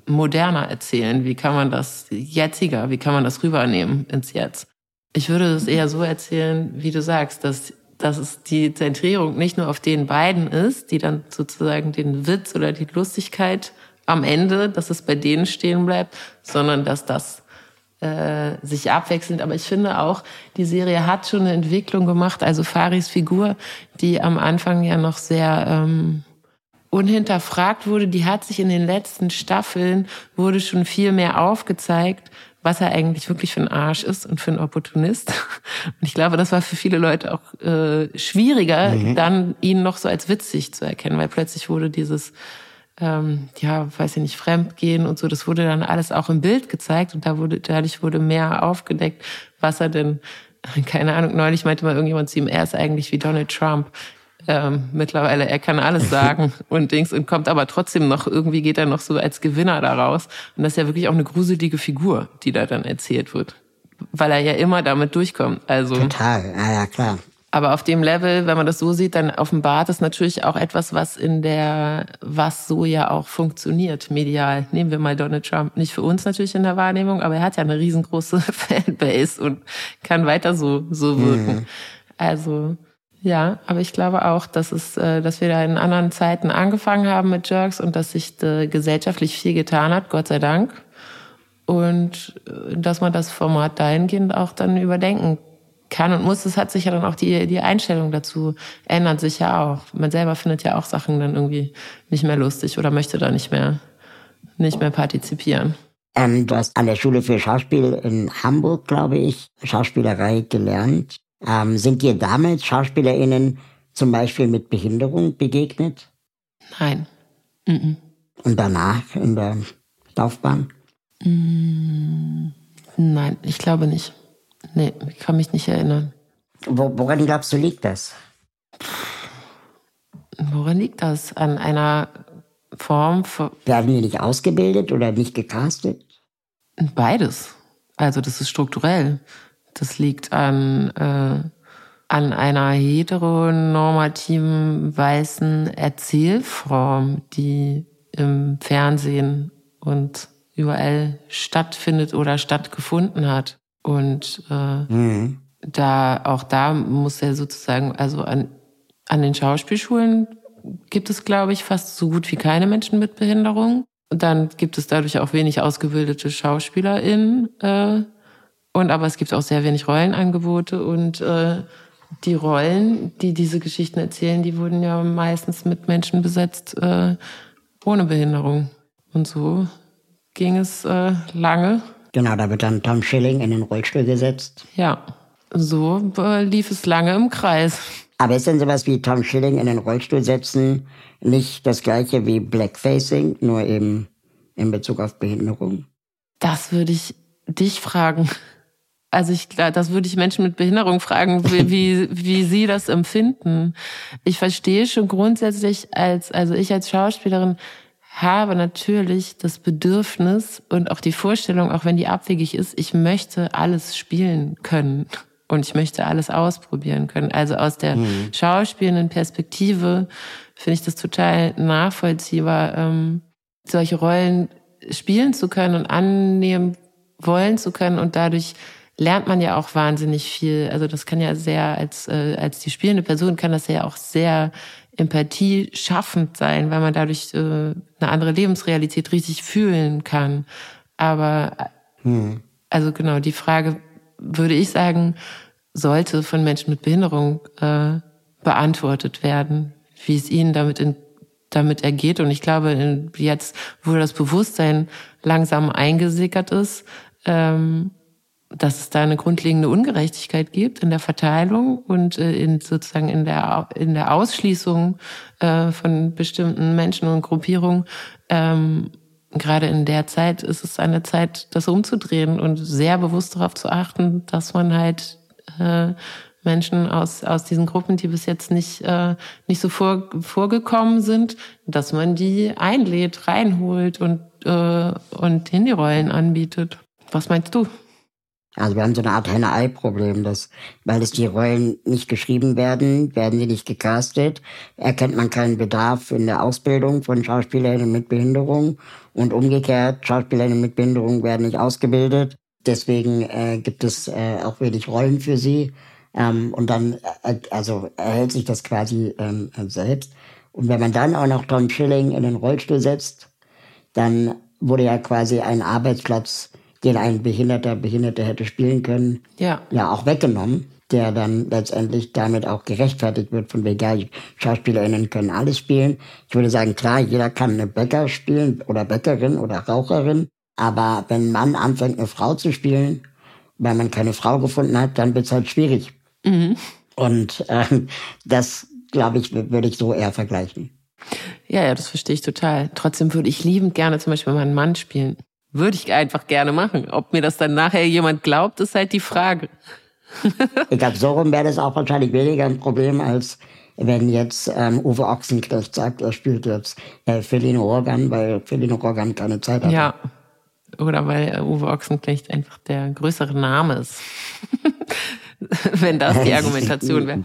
S2: moderner erzählen, wie kann man das jetziger, wie kann man das rübernehmen ins Jetzt. Ich würde es eher so erzählen, wie du sagst, dass, dass es die Zentrierung nicht nur auf den beiden ist, die dann sozusagen den Witz oder die Lustigkeit am Ende, dass es bei denen stehen bleibt, sondern dass das äh, sich abwechselnd. Aber ich finde auch, die Serie hat schon eine Entwicklung gemacht. Also Faris Figur, die am Anfang ja noch sehr ähm, unhinterfragt wurde, die hat sich in den letzten Staffeln, wurde schon viel mehr aufgezeigt, was er eigentlich wirklich für ein Arsch ist und für ein Opportunist. Und ich glaube, das war für viele Leute auch äh, schwieriger, mhm. dann ihn noch so als witzig zu erkennen, weil plötzlich wurde dieses ähm, ja, weiß ich nicht, Fremdgehen und so, das wurde dann alles auch im Bild gezeigt und da wurde, dadurch wurde mehr aufgedeckt, was er denn, keine Ahnung, neulich meinte mal irgendjemand zu ihm, er ist eigentlich wie Donald Trump. Ähm, mittlerweile, er kann alles sagen und Dings und kommt aber trotzdem noch, irgendwie geht er noch so als Gewinner daraus. Und das ist ja wirklich auch eine gruselige Figur, die da dann erzählt wird. Weil er ja immer damit durchkommt. Also.
S1: Total, ja, ja, klar.
S2: Aber auf dem Level, wenn man das so sieht, dann offenbart es natürlich auch etwas, was in der, was so ja auch funktioniert, medial. Nehmen wir mal Donald Trump. Nicht für uns natürlich in der Wahrnehmung, aber er hat ja eine riesengroße Fanbase und kann weiter so, so wirken. Mhm. Also, ja, aber ich glaube auch, dass es, äh, dass wir da in anderen Zeiten angefangen haben mit Jerks und dass sich gesellschaftlich viel getan hat, Gott sei Dank. Und äh, dass man das Format dahingehend auch dann überdenken kann und muss. Es hat sich ja dann auch die, die Einstellung dazu ändert sich ja auch. Man selber findet ja auch Sachen dann irgendwie nicht mehr lustig oder möchte da nicht mehr, nicht mehr partizipieren.
S1: Ähm, du hast an der Schule für Schauspiel in Hamburg, glaube ich, Schauspielerei gelernt. Ähm, sind dir damals SchauspielerInnen zum Beispiel mit Behinderung begegnet?
S2: Nein.
S1: Mhm. Und danach in der Laufbahn?
S2: Nein, ich glaube nicht. Nee, ich kann mich nicht erinnern.
S1: Wo, woran glaubst du, liegt das?
S2: Woran liegt das? An einer Form von.
S1: Werden die nicht ausgebildet oder nicht gecastet?
S2: Beides. Also das ist strukturell. Das liegt an, äh, an einer heteronormativen weißen Erzählform, die im Fernsehen und überall stattfindet oder stattgefunden hat. Und äh, mhm. da auch da muss er sozusagen, also an, an den Schauspielschulen gibt es, glaube ich, fast so gut wie keine Menschen mit Behinderung. Und dann gibt es dadurch auch wenig ausgebildete SchauspielerInnen. Äh, und aber es gibt auch sehr wenig Rollenangebote und äh, die Rollen, die diese Geschichten erzählen, die wurden ja meistens mit Menschen besetzt äh, ohne Behinderung. Und so ging es äh, lange.
S1: Genau, da wird dann Tom Schilling in den Rollstuhl gesetzt.
S2: Ja, so äh, lief es lange im Kreis.
S1: Aber ist denn sowas wie Tom Schilling in den Rollstuhl setzen nicht das gleiche wie Blackfacing, nur eben in Bezug auf Behinderung?
S2: Das würde ich dich fragen. Also ich, das würde ich Menschen mit Behinderung fragen, wie, wie, wie sie das empfinden. Ich verstehe schon grundsätzlich als, also ich als Schauspielerin habe natürlich das Bedürfnis und auch die Vorstellung, auch wenn die abwegig ist, ich möchte alles spielen können und ich möchte alles ausprobieren können. Also aus der mhm. schauspielenden Perspektive finde ich das total nachvollziehbar, ähm, solche Rollen spielen zu können und annehmen wollen zu können und dadurch lernt man ja auch wahnsinnig viel. Also das kann ja sehr als äh, als die spielende Person kann das ja auch sehr Empathie schaffend sein, weil man dadurch äh, eine andere Lebensrealität richtig fühlen kann. Aber hm. also genau, die Frage würde ich sagen, sollte von Menschen mit Behinderung äh, beantwortet werden, wie es ihnen damit in, damit ergeht. Und ich glaube, in, jetzt, wo das Bewusstsein langsam eingesickert ist, ähm, dass es da eine grundlegende Ungerechtigkeit gibt in der Verteilung und äh, in sozusagen in der in der Ausschließung äh, von bestimmten Menschen und Gruppierungen. Ähm, gerade in der Zeit ist es eine Zeit, das umzudrehen und sehr bewusst darauf zu achten, dass man halt äh, Menschen aus, aus diesen Gruppen, die bis jetzt nicht, äh, nicht so vor, vorgekommen sind, dass man die einlädt, reinholt und, äh, und Handyrollen anbietet. Was meinst du?
S1: Also wir haben so eine Art Henne-Ei-Problem, dass, weil es die Rollen nicht geschrieben werden, werden sie nicht gecastet, erkennt man keinen Bedarf in der Ausbildung von Schauspielerinnen mit Behinderung und umgekehrt, Schauspielerinnen mit Behinderung werden nicht ausgebildet. Deswegen äh, gibt es äh, auch wenig Rollen für sie. Ähm, und dann, äh, also erhält sich das quasi ähm, selbst. Und wenn man dann auch noch Tom Schilling in den Rollstuhl setzt, dann wurde ja quasi ein Arbeitsplatz den ein Behinderter, Behinderte hätte spielen können, ja, ja auch weggenommen, der dann letztendlich damit auch gerechtfertigt wird von wegen, ja, SchauspielerInnen können alles spielen. Ich würde sagen, klar, jeder kann eine Bäcker spielen oder Bäckerin oder Raucherin, aber wenn ein Mann anfängt, eine Frau zu spielen, weil man keine Frau gefunden hat, dann wird es halt schwierig. Mhm. Und ähm, das, glaube ich, würde ich so eher vergleichen.
S2: Ja, ja, das verstehe ich total. Trotzdem würde ich liebend gerne zum Beispiel mal einen Mann spielen. Würde ich einfach gerne machen. Ob mir das dann nachher jemand glaubt, ist halt die Frage.
S1: ich glaube, so rum wäre das auch wahrscheinlich weniger ein Problem, als wenn jetzt ähm, Uwe Ochsenknecht sagt, er spielt jetzt äh, Feline Organ, weil Feline Organ keine Zeit hat.
S2: Ja. Oder weil Uwe Ochsenknecht einfach der größere Name ist. wenn das die Argumentation wäre.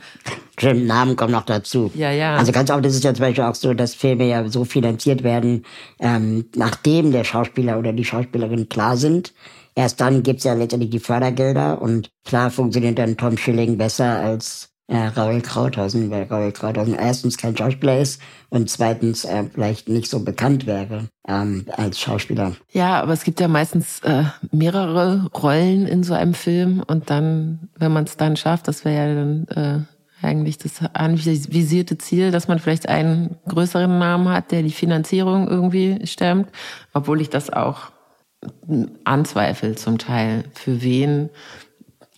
S1: Stimmt, Namen kommen noch dazu.
S2: Ja, ja.
S1: Also ganz oft ist es ja zum Beispiel auch so, dass Filme ja so finanziert werden, ähm, nachdem der Schauspieler oder die Schauspielerin klar sind. Erst dann gibt's ja letztendlich die Fördergelder und klar funktioniert dann Tom Schilling besser als äh, Raoul Krauthausen, weil Raoul Krauthausen erstens kein Schauspieler ist und zweitens äh, vielleicht nicht so bekannt wäre ähm, als Schauspieler.
S2: Ja, aber es gibt ja meistens äh, mehrere Rollen in so einem Film und dann, wenn man es dann schafft, das wäre ja dann äh, eigentlich das anvisierte Ziel, dass man vielleicht einen größeren Namen hat, der die Finanzierung irgendwie stemmt, obwohl ich das auch anzweifle zum Teil, für wen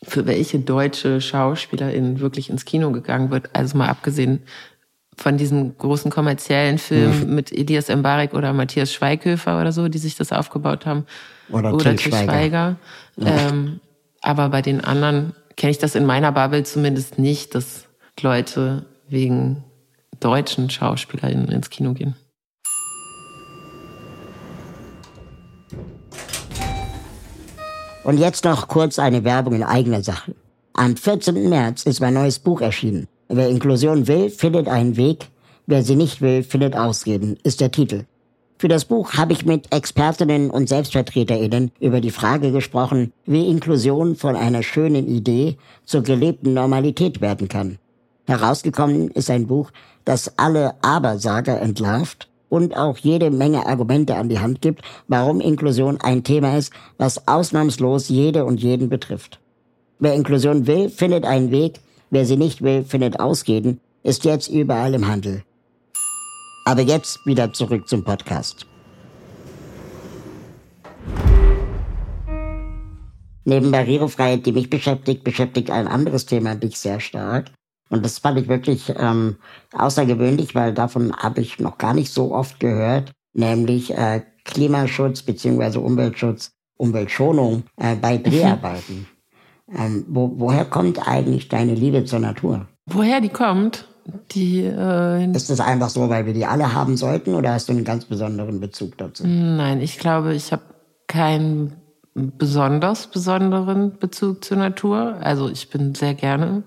S2: für welche deutsche Schauspielerin wirklich ins Kino gegangen wird. Also mal abgesehen von diesen großen kommerziellen Filmen mhm. mit Elias Mbarek oder Matthias Schweighöfer oder so, die sich das aufgebaut haben.
S1: Oder, oder Til Schweiger. Schweiger.
S2: Ja. Ähm, aber bei den anderen kenne ich das in meiner Bubble zumindest nicht, dass Leute wegen deutschen SchauspielerInnen ins Kino gehen.
S1: Und jetzt noch kurz eine Werbung in eigener Sache. Am 14. März ist mein neues Buch erschienen. Wer Inklusion will, findet einen Weg. Wer sie nicht will, findet Ausreden, ist der Titel. Für das Buch habe ich mit Expertinnen und Selbstvertreterinnen über die Frage gesprochen, wie Inklusion von einer schönen Idee zur gelebten Normalität werden kann. Herausgekommen ist ein Buch, das alle Abersager entlarvt und auch jede Menge Argumente an die Hand gibt, warum Inklusion ein Thema ist, was ausnahmslos jede und jeden betrifft. Wer Inklusion will, findet einen Weg, wer sie nicht will, findet Ausreden, ist jetzt überall im Handel. Aber jetzt wieder zurück zum Podcast. Neben Barrierefreiheit, die mich beschäftigt, beschäftigt ein anderes Thema dich sehr stark. Und das fand ich wirklich ähm, außergewöhnlich, weil davon habe ich noch gar nicht so oft gehört, nämlich äh, Klimaschutz beziehungsweise Umweltschutz, Umweltschonung äh, bei mhm. Dreharbeiten. Ähm, wo, woher kommt eigentlich deine Liebe zur Natur?
S2: Woher die kommt? Die,
S1: äh, ist das einfach so, weil wir die alle haben sollten oder hast du einen ganz besonderen Bezug dazu?
S2: Nein, ich glaube, ich habe keinen besonders besonderen Bezug zur Natur. Also ich bin sehr gerne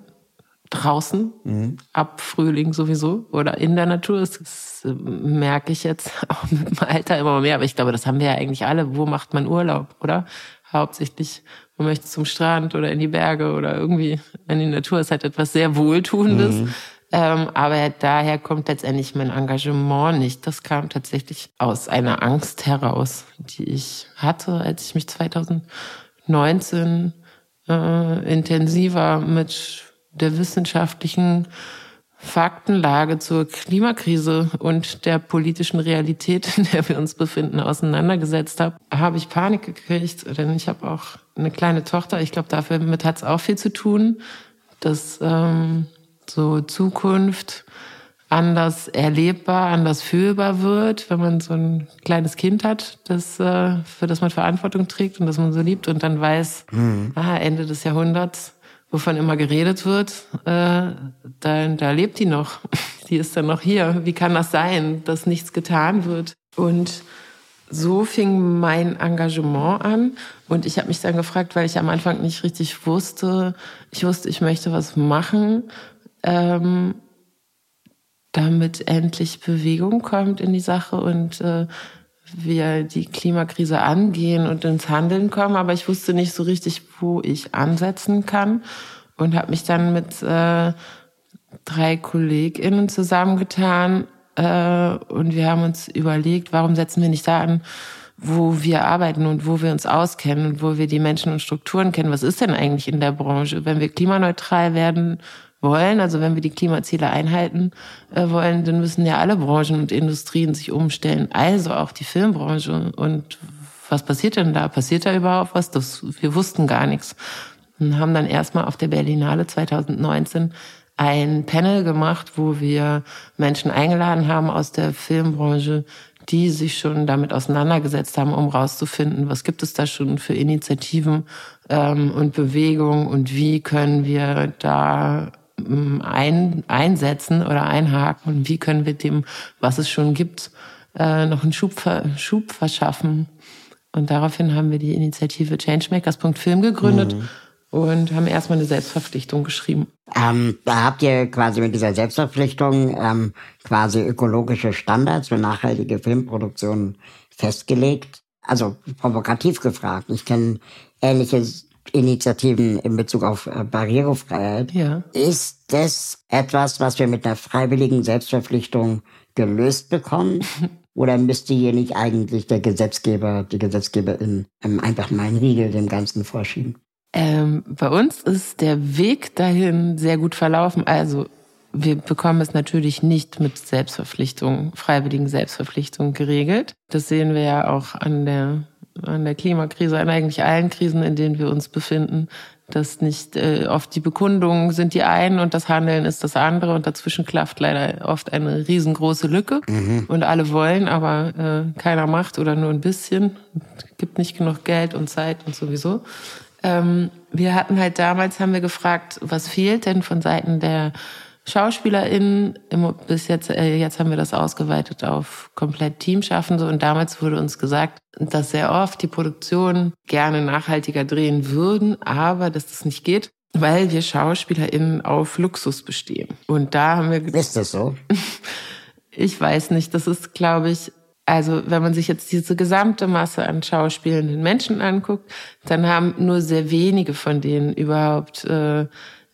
S2: draußen, mhm. ab Frühling sowieso oder in der Natur. Das, merke ich jetzt auch mit dem Alter immer mehr. Aber ich glaube, das haben wir ja eigentlich alle. Wo macht man Urlaub, oder? Hauptsächlich, man möchte zum Strand oder in die Berge oder irgendwie in die Natur. ist halt etwas sehr Wohltuendes. Mhm. Ähm, aber daher kommt letztendlich mein Engagement nicht. Das kam tatsächlich aus einer Angst heraus, die ich hatte, als ich mich 2019 äh, intensiver mit der wissenschaftlichen Faktenlage zur Klimakrise und der politischen Realität, in der wir uns befinden, auseinandergesetzt habe, habe ich Panik gekriegt, denn ich habe auch eine kleine Tochter. Ich glaube, dafür mit hat es auch viel zu tun, dass ähm, so Zukunft anders erlebbar, anders fühlbar wird, wenn man so ein kleines Kind hat, das, äh, für das man Verantwortung trägt und das man so liebt und dann weiß, mhm. ah, Ende des Jahrhunderts wovon immer geredet wird, äh, da, da lebt die noch. Die ist dann noch hier. Wie kann das sein, dass nichts getan wird? Und so fing mein Engagement an. Und ich habe mich dann gefragt, weil ich am Anfang nicht richtig wusste, ich wusste, ich möchte was machen, ähm, damit endlich Bewegung kommt in die Sache und äh, wir die Klimakrise angehen und ins Handeln kommen, aber ich wusste nicht so richtig, wo ich ansetzen kann und habe mich dann mit äh, drei KollegInnen zusammengetan äh, und wir haben uns überlegt, warum setzen wir nicht da an, wo wir arbeiten und wo wir uns auskennen und wo wir die Menschen und Strukturen kennen. Was ist denn eigentlich in der Branche? Wenn wir klimaneutral werden wollen, also wenn wir die Klimaziele einhalten äh, wollen, dann müssen ja alle Branchen und Industrien sich umstellen, also auch die Filmbranche. Und was passiert denn da? Passiert da überhaupt was? Das, wir wussten gar nichts. Und haben dann erstmal auf der Berlinale 2019 ein Panel gemacht, wo wir Menschen eingeladen haben aus der Filmbranche, die sich schon damit auseinandergesetzt haben, um rauszufinden, was gibt es da schon für Initiativen ähm, und Bewegungen und wie können wir da ein, einsetzen oder einhaken und wie können wir dem, was es schon gibt, äh, noch einen Schub, Schub verschaffen. Und daraufhin haben wir die Initiative Changemakers.film gegründet mhm. und haben erstmal eine Selbstverpflichtung geschrieben.
S1: Ähm, da habt ihr quasi mit dieser Selbstverpflichtung ähm, quasi ökologische Standards für nachhaltige Filmproduktionen festgelegt. Also provokativ gefragt. Ich kenne ähnliches Initiativen in Bezug auf äh, Barrierefreiheit. Ja. Ist das etwas, was wir mit einer freiwilligen Selbstverpflichtung gelöst bekommen? Oder müsste hier nicht eigentlich der Gesetzgeber, die Gesetzgeberin einfach mal einen Riegel dem Ganzen vorschieben?
S2: Ähm, bei uns ist der Weg dahin sehr gut verlaufen. Also wir bekommen es natürlich nicht mit Selbstverpflichtung, freiwilligen Selbstverpflichtung geregelt. Das sehen wir ja auch an der an der Klimakrise, an eigentlich allen Krisen, in denen wir uns befinden, dass nicht äh, oft die Bekundungen sind die einen und das Handeln ist das andere und dazwischen klafft leider oft eine riesengroße Lücke mhm. und alle wollen, aber äh, keiner macht oder nur ein bisschen, gibt nicht genug Geld und Zeit und sowieso. Ähm, wir hatten halt damals, haben wir gefragt, was fehlt denn von Seiten der SchauspielerInnen. Bis jetzt, äh, jetzt haben wir das ausgeweitet auf komplett Teamschaffende. Und damals wurde uns gesagt, dass sehr oft die Produktion gerne nachhaltiger drehen würden, aber dass das nicht geht, weil wir SchauspielerInnen auf Luxus bestehen. Und da haben wir...
S1: Ist das so?
S2: ich weiß nicht. Das ist, glaube ich, also wenn man sich jetzt diese gesamte Masse an schauspielenden Menschen anguckt, dann haben nur sehr wenige von denen überhaupt äh,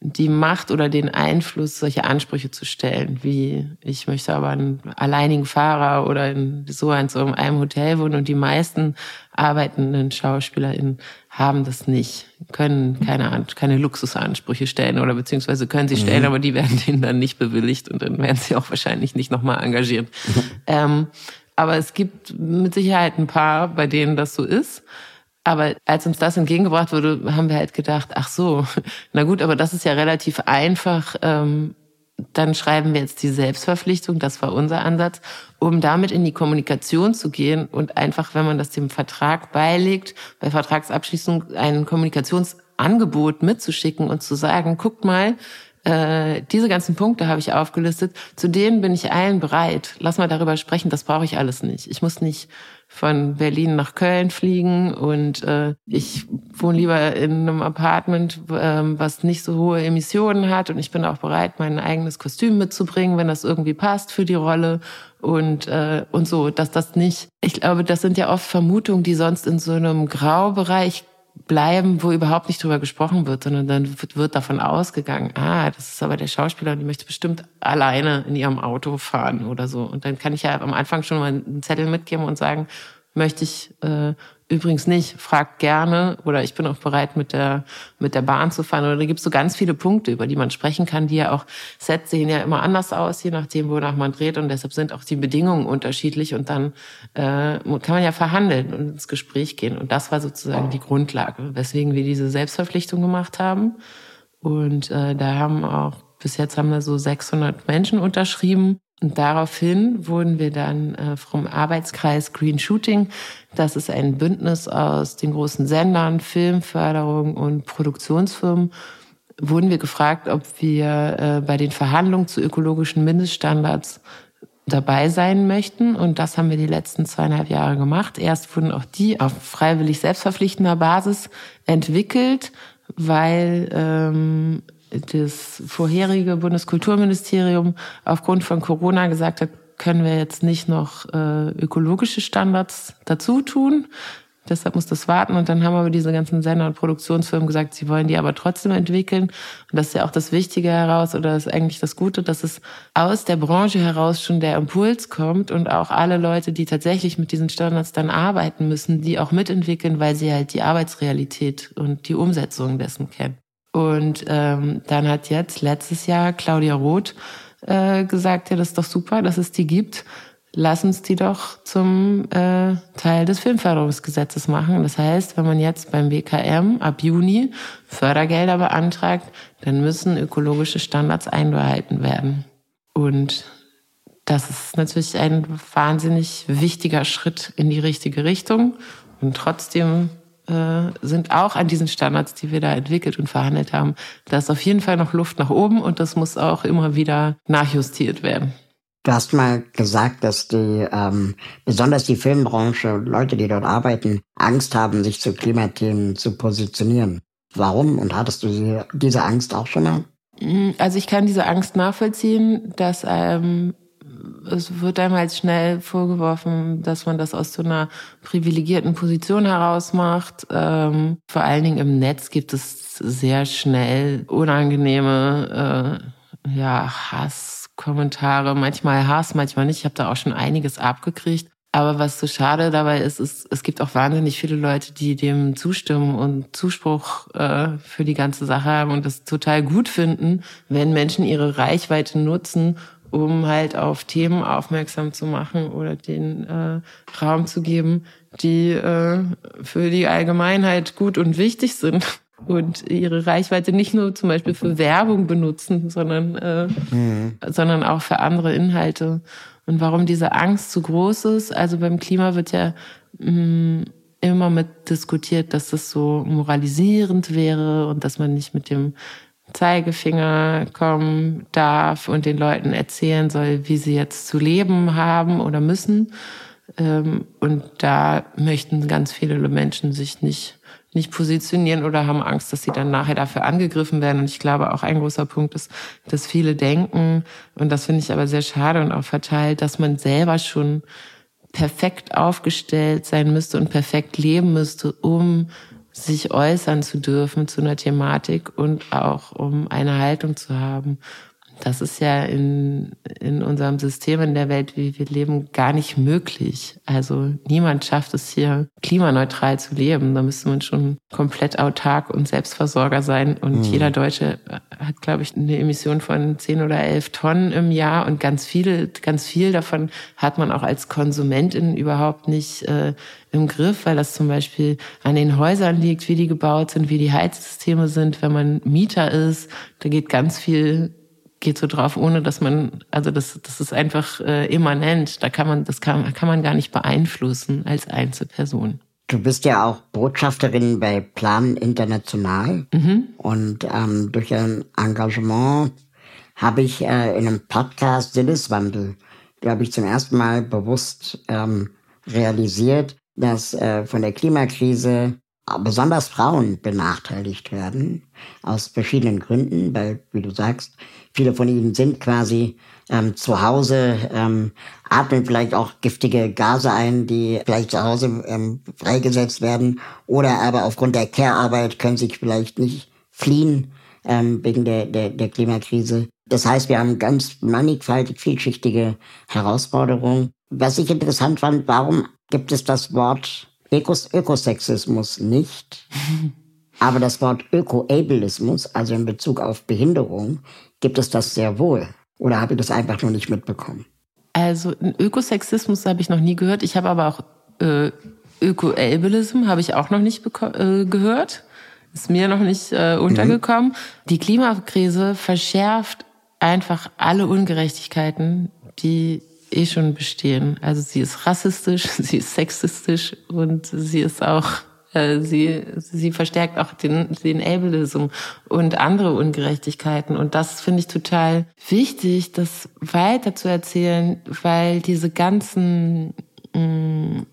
S2: die Macht oder den Einfluss, solche Ansprüche zu stellen, wie ich möchte aber einen alleinigen Fahrer oder in so in so einem Hotel wohnen und die meisten arbeitenden SchauspielerInnen haben das nicht, können keine, keine Luxusansprüche stellen oder beziehungsweise können sie stellen, mhm. aber die werden denen dann nicht bewilligt und dann werden sie auch wahrscheinlich nicht nochmal engagiert. Mhm. Ähm, aber es gibt mit Sicherheit ein paar, bei denen das so ist. Aber als uns das entgegengebracht wurde, haben wir halt gedacht, ach so, na gut, aber das ist ja relativ einfach. Ähm, dann schreiben wir jetzt die Selbstverpflichtung, das war unser Ansatz, um damit in die Kommunikation zu gehen und einfach, wenn man das dem Vertrag beilegt, bei Vertragsabschließung ein Kommunikationsangebot mitzuschicken und zu sagen, guckt mal, äh, diese ganzen Punkte habe ich aufgelistet, zu denen bin ich allen bereit. Lass mal darüber sprechen, das brauche ich alles nicht. Ich muss nicht von Berlin nach Köln fliegen und äh, ich wohne lieber in einem Apartment, äh, was nicht so hohe Emissionen hat und ich bin auch bereit, mein eigenes Kostüm mitzubringen, wenn das irgendwie passt für die Rolle und äh, und so, dass das nicht. Ich glaube, das sind ja oft Vermutungen, die sonst in so einem Graubereich bleiben, wo überhaupt nicht drüber gesprochen wird, sondern dann wird, davon ausgegangen, ah, das ist aber der Schauspieler und die möchte bestimmt alleine in ihrem Auto fahren oder so. Und dann kann ich ja am Anfang schon mal einen Zettel mitgeben und sagen, möchte ich äh, übrigens nicht, fragt gerne oder ich bin auch bereit, mit der, mit der Bahn zu fahren. Oder da gibt es so ganz viele Punkte, über die man sprechen kann, die ja auch, Sets sehen ja immer anders aus, je nachdem, wonach man dreht. Und deshalb sind auch die Bedingungen unterschiedlich. Und dann äh, kann man ja verhandeln und ins Gespräch gehen. Und das war sozusagen die Grundlage, weswegen wir diese Selbstverpflichtung gemacht haben. Und äh, da haben auch, bis jetzt haben wir so 600 Menschen unterschrieben. Und daraufhin wurden wir dann äh, vom Arbeitskreis Green Shooting, das ist ein Bündnis aus den großen Sendern, Filmförderung und Produktionsfirmen, wurden wir gefragt, ob wir äh, bei den Verhandlungen zu ökologischen Mindeststandards dabei sein möchten. Und das haben wir die letzten zweieinhalb Jahre gemacht. Erst wurden auch die auf freiwillig selbstverpflichtender Basis entwickelt, weil ähm, das vorherige Bundeskulturministerium aufgrund von Corona gesagt hat, können wir jetzt nicht noch äh, ökologische Standards dazu tun. Deshalb muss das warten. Und dann haben aber diese ganzen Sender- und Produktionsfirmen gesagt, sie wollen die aber trotzdem entwickeln. Und das ist ja auch das Wichtige heraus oder ist eigentlich das Gute, dass es aus der Branche heraus schon der Impuls kommt und auch alle Leute, die tatsächlich mit diesen Standards dann arbeiten müssen, die auch mitentwickeln, weil sie halt die Arbeitsrealität und die Umsetzung dessen kennen. Und ähm, dann hat jetzt letztes Jahr Claudia Roth äh, gesagt, ja, das ist doch super, dass es die gibt. Lass uns die doch zum äh, Teil des Filmförderungsgesetzes machen. Das heißt, wenn man jetzt beim WKM ab Juni Fördergelder beantragt, dann müssen ökologische Standards einbehalten werden. Und das ist natürlich ein wahnsinnig wichtiger Schritt in die richtige Richtung. Und trotzdem äh, sind auch an diesen Standards, die wir da entwickelt und verhandelt haben, da ist auf jeden Fall noch Luft nach oben und das muss auch immer wieder nachjustiert werden.
S1: Du hast mal gesagt, dass die, ähm, besonders die Filmbranche, Leute, die dort arbeiten, Angst haben, sich zu Klimathemen zu positionieren. Warum? Und hattest du diese Angst auch schon mal?
S2: Mm, also ich kann diese Angst nachvollziehen, dass ähm, es wird einem halt schnell vorgeworfen, dass man das aus so einer privilegierten Position heraus macht. Ähm, vor allen Dingen im Netz gibt es sehr schnell unangenehme äh, ja, Hasskommentare, manchmal Hass, manchmal nicht. Ich habe da auch schon einiges abgekriegt. Aber was so schade dabei ist, ist, es gibt auch wahnsinnig viele Leute, die dem zustimmen und Zuspruch äh, für die ganze Sache haben und das total gut finden, wenn Menschen ihre Reichweite nutzen, um halt auf Themen aufmerksam zu machen oder den äh, Raum zu geben, die äh, für die Allgemeinheit gut und wichtig sind und ihre Reichweite nicht nur zum Beispiel für Werbung benutzen, sondern, äh, mhm. sondern auch für andere Inhalte. Und warum diese Angst zu groß ist, also beim Klima wird ja mh, mm, immer mit diskutiert, dass das so moralisierend wäre und dass man nicht mit dem Zeigefinger kommen darf und den Leuten erzählen soll, wie sie jetzt zu leben haben oder müssen. Ähm, und da möchten ganz viele Menschen sich nicht nicht positionieren oder haben Angst, dass sie dann nachher dafür angegriffen werden. Und ich glaube, auch ein großer Punkt ist, dass viele denken, und das finde ich aber sehr schade und auch verteilt, dass man selber schon perfekt aufgestellt sein müsste und perfekt leben müsste, um sich äußern zu dürfen zu einer Thematik und auch um eine Haltung zu haben. Das ist ja in, in unserem System, in der Welt, wie wir leben, gar nicht möglich. Also niemand schafft es hier, klimaneutral zu leben. Da müsste man schon komplett autark und Selbstversorger sein. Und mhm. jeder Deutsche hat, glaube ich, eine Emission von 10 oder 11 Tonnen im Jahr. Und ganz viele, ganz viel davon hat man auch als Konsumentin überhaupt nicht äh, im Griff, weil das zum Beispiel an den Häusern liegt, wie die gebaut sind, wie die Heizsysteme sind. Wenn man Mieter ist, da geht ganz viel geht so drauf, ohne dass man, also das, das ist einfach äh, immanent. Da kann man, das kann, kann man gar nicht beeinflussen als Einzelperson.
S1: Du bist ja auch Botschafterin bei Plan International mhm. und ähm, durch ein Engagement habe ich äh, in einem Podcast Sinneswandel, glaube ich, zum ersten Mal bewusst ähm, realisiert, dass äh, von der Klimakrise besonders Frauen benachteiligt werden, aus verschiedenen Gründen, weil, wie du sagst, viele von ihnen sind quasi ähm, zu Hause, ähm, atmen vielleicht auch giftige Gase ein, die vielleicht zu Hause ähm, freigesetzt werden, oder aber aufgrund der Care-Arbeit können sich vielleicht nicht fliehen ähm, wegen der, der, der Klimakrise. Das heißt, wir haben ganz mannigfaltig, vielschichtige Herausforderungen. Was ich interessant fand, warum gibt es das Wort Ökos Ökosexismus nicht. Aber das Wort Ökoableismus, also in Bezug auf Behinderung, gibt es das sehr wohl. Oder habe ich das einfach nur nicht mitbekommen?
S2: Also Ökosexismus habe ich noch nie gehört. Ich habe aber auch äh, Ökoableism habe ich auch noch nicht äh, gehört. Ist mir noch nicht äh, untergekommen. Mhm. Die Klimakrise verschärft einfach alle Ungerechtigkeiten, die eh schon bestehen. Also sie ist rassistisch, sie ist sexistisch und sie ist auch Sie, sie verstärkt auch den, den Ableism und andere Ungerechtigkeiten. Und das finde ich total wichtig, das weiter zu erzählen, weil diese ganzen mh, mm,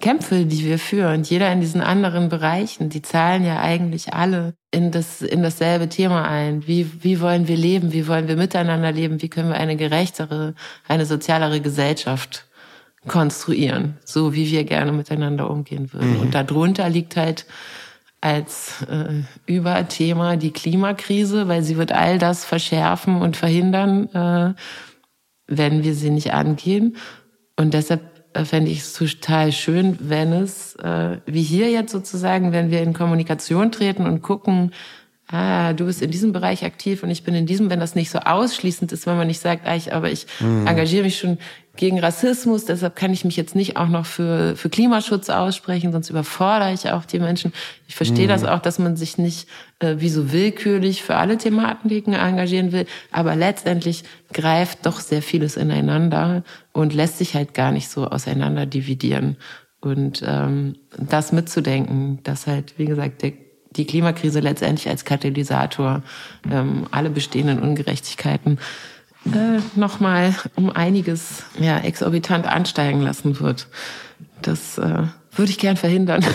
S2: Kämpfe, die wir führen, jeder in diesen anderen Bereichen, die zahlen ja eigentlich alle in das, in dasselbe Thema ein. Wie, wie wollen wir leben? Wie wollen wir miteinander leben? Wie können wir eine gerechtere, eine sozialere Gesellschaft konstruieren? So wie wir gerne miteinander umgehen würden. Mhm. Und darunter liegt halt als äh, Überthema die Klimakrise, weil sie wird all das verschärfen und verhindern, äh, wenn wir sie nicht angehen. Und deshalb äh, fände ich es total schön, wenn es, äh, wie hier jetzt sozusagen, wenn wir in Kommunikation treten und gucken, ah, du bist in diesem Bereich aktiv und ich bin in diesem, wenn das nicht so ausschließend ist, wenn man nicht sagt, ah, ich, aber ich mhm. engagiere mich schon gegen Rassismus, deshalb kann ich mich jetzt nicht auch noch für, für Klimaschutz aussprechen, sonst überfordere ich auch die Menschen. Ich verstehe mhm. das auch, dass man sich nicht äh, wie so willkürlich für alle Thematiken engagieren will, aber letztendlich greift doch sehr vieles ineinander und lässt sich halt gar nicht so auseinander dividieren. Und ähm, das mitzudenken, dass halt, wie gesagt, der die Klimakrise letztendlich als Katalysator ähm, alle bestehenden Ungerechtigkeiten äh, nochmal um einiges ja, exorbitant ansteigen lassen wird. Das äh, würde ich gern verhindern.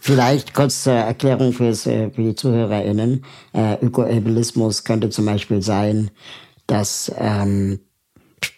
S1: Vielleicht kurz zur Erklärung fürs, äh, für die ZuhörerInnen. Äh, Ökoableismus könnte zum Beispiel sein, dass ähm,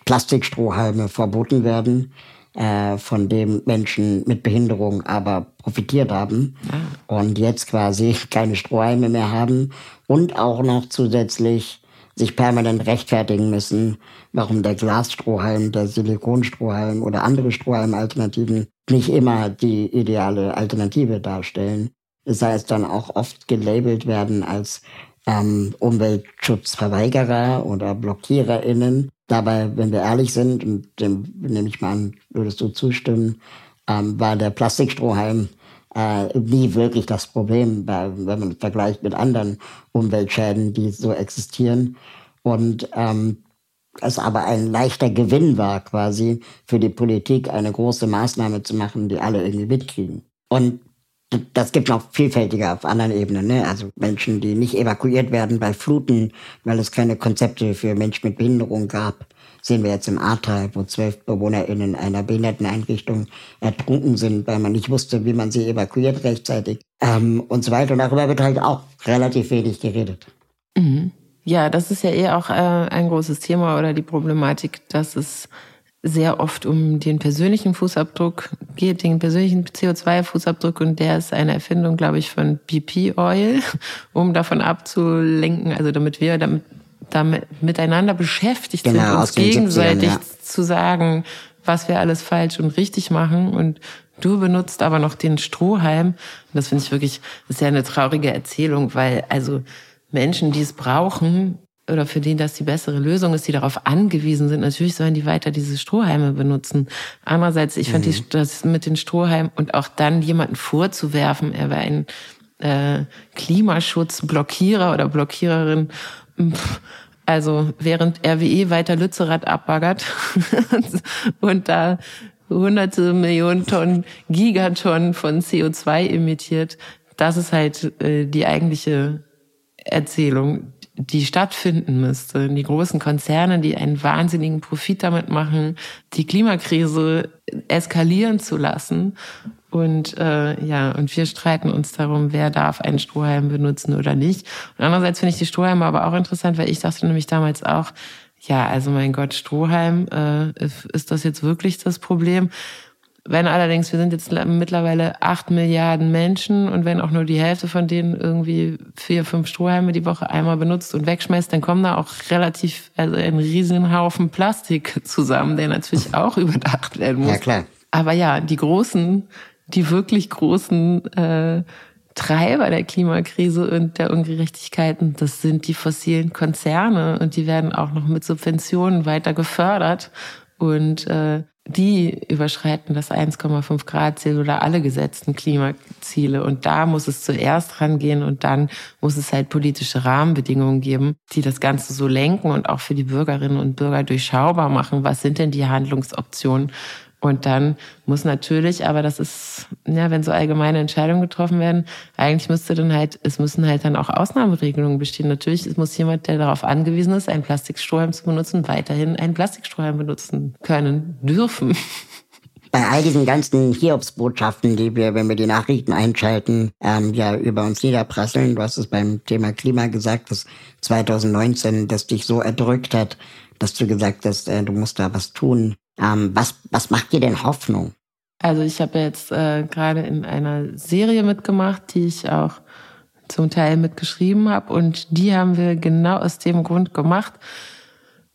S1: Plastikstrohhalme verboten werden äh, von dem Menschen mit Behinderung aber profitiert haben ah. und jetzt quasi keine Strohhalme mehr haben und auch noch zusätzlich sich permanent rechtfertigen müssen, warum der Glasstrohhalm, der Silikonstrohhalm oder andere Strohhalmalternativen nicht immer die ideale Alternative darstellen. Das heißt dann auch oft gelabelt werden als ähm, Umweltschutzverweigerer oder BlockiererInnen Dabei, wenn wir ehrlich sind, und dem nehme ich mal an, würdest du zustimmen, ähm, war der Plastikstrohhalm äh, nie wirklich das Problem, wenn man vergleicht mit anderen Umweltschäden, die so existieren. Und ähm, es aber ein leichter Gewinn war, quasi für die Politik eine große Maßnahme zu machen, die alle irgendwie mitkriegen. Und das gibt noch vielfältiger auf anderen Ebenen. Ne? Also Menschen, die nicht evakuiert werden bei Fluten, weil es keine Konzepte für Menschen mit Behinderung gab. Sehen wir jetzt im Ahrtal, wo zwölf BewohnerInnen einer Behinderteneinrichtung ertrunken sind, weil man nicht wusste, wie man sie evakuiert rechtzeitig ähm, und so weiter. Und darüber wird halt auch relativ wenig geredet.
S2: Mhm. Ja, das ist ja eh auch äh, ein großes Thema oder die Problematik, dass es sehr oft um den persönlichen Fußabdruck geht, den persönlichen CO2-Fußabdruck und der ist eine Erfindung, glaube ich, von BP Oil, um davon abzulenken, also damit wir damit, damit miteinander beschäftigt genau, sind, uns gegenseitig ja. zu sagen, was wir alles falsch und richtig machen und Du benutzt aber noch den Strohhalm. Und das finde ich wirklich, das ist ja eine traurige Erzählung, weil also Menschen, die es brauchen, oder für die das die bessere Lösung ist, die darauf angewiesen sind, natürlich sollen die weiter diese Strohhalme benutzen. Andererseits, ich mhm. fand das mit den Strohhalmen und auch dann jemanden vorzuwerfen, er wäre ein äh, Klimaschutzblockierer oder Blockiererin. Also während RWE weiter Lützerath abbaggert und da hunderte Millionen Tonnen, Gigatonnen von CO2 emittiert, das ist halt äh, die eigentliche Erzählung, die stattfinden müsste. Die großen Konzerne, die einen wahnsinnigen Profit damit machen, die Klimakrise eskalieren zu lassen. Und äh, ja, und wir streiten uns darum, wer darf einen Strohhalm benutzen oder nicht. Und andererseits finde ich die Strohhalme aber auch interessant, weil ich dachte nämlich damals auch, ja, also mein Gott, Strohhalm, äh, ist das jetzt wirklich das Problem? Wenn allerdings, wir sind jetzt mittlerweile acht Milliarden Menschen und wenn auch nur die Hälfte von denen irgendwie vier, fünf Strohhalme die Woche einmal benutzt und wegschmeißt, dann kommen da auch relativ, also ein riesen Haufen Plastik zusammen, der natürlich auch überdacht werden muss.
S1: Ja, klar.
S2: Aber ja, die großen, die wirklich großen äh, Treiber der Klimakrise und der Ungerechtigkeiten, das sind die fossilen Konzerne und die werden auch noch mit Subventionen weiter gefördert. Und äh, die überschreiten das 1,5 Grad Ziel oder alle gesetzten Klimaziele. Und da muss es zuerst rangehen und dann muss es halt politische Rahmenbedingungen geben, die das Ganze so lenken und auch für die Bürgerinnen und Bürger durchschaubar machen. Was sind denn die Handlungsoptionen? Und dann muss natürlich, aber das ist, ja, wenn so allgemeine Entscheidungen getroffen werden, eigentlich müsste dann halt, es müssen halt dann auch Ausnahmeregelungen bestehen. Natürlich muss jemand, der darauf angewiesen ist, einen Plastikstrohhalm zu benutzen, weiterhin einen Plastikstrohhalm benutzen können, dürfen.
S1: Bei all diesen ganzen Hiobsbotschaften, die wir, wenn wir die Nachrichten einschalten, ähm, ja über uns niederprasseln, du hast es beim Thema Klima gesagt, dass 2019 das dich so erdrückt hat, dass du gesagt hast, äh, du musst da was tun. Ähm, was, was macht dir denn Hoffnung?
S2: Also ich habe jetzt äh, gerade in einer Serie mitgemacht, die ich auch zum Teil mitgeschrieben habe. Und die haben wir genau aus dem Grund gemacht,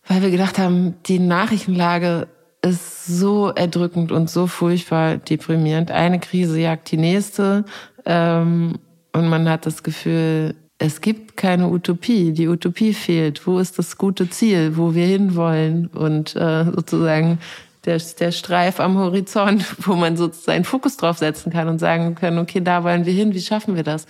S2: weil wir gedacht haben, die Nachrichtenlage ist so erdrückend und so furchtbar deprimierend. Eine Krise jagt die nächste. Ähm, und man hat das Gefühl, es gibt keine Utopie. Die Utopie fehlt. Wo ist das gute Ziel, wo wir hinwollen? Und äh, sozusagen der, der Streif am Horizont, wo man sozusagen einen Fokus drauf setzen kann und sagen kann, okay, da wollen wir hin, wie schaffen wir das?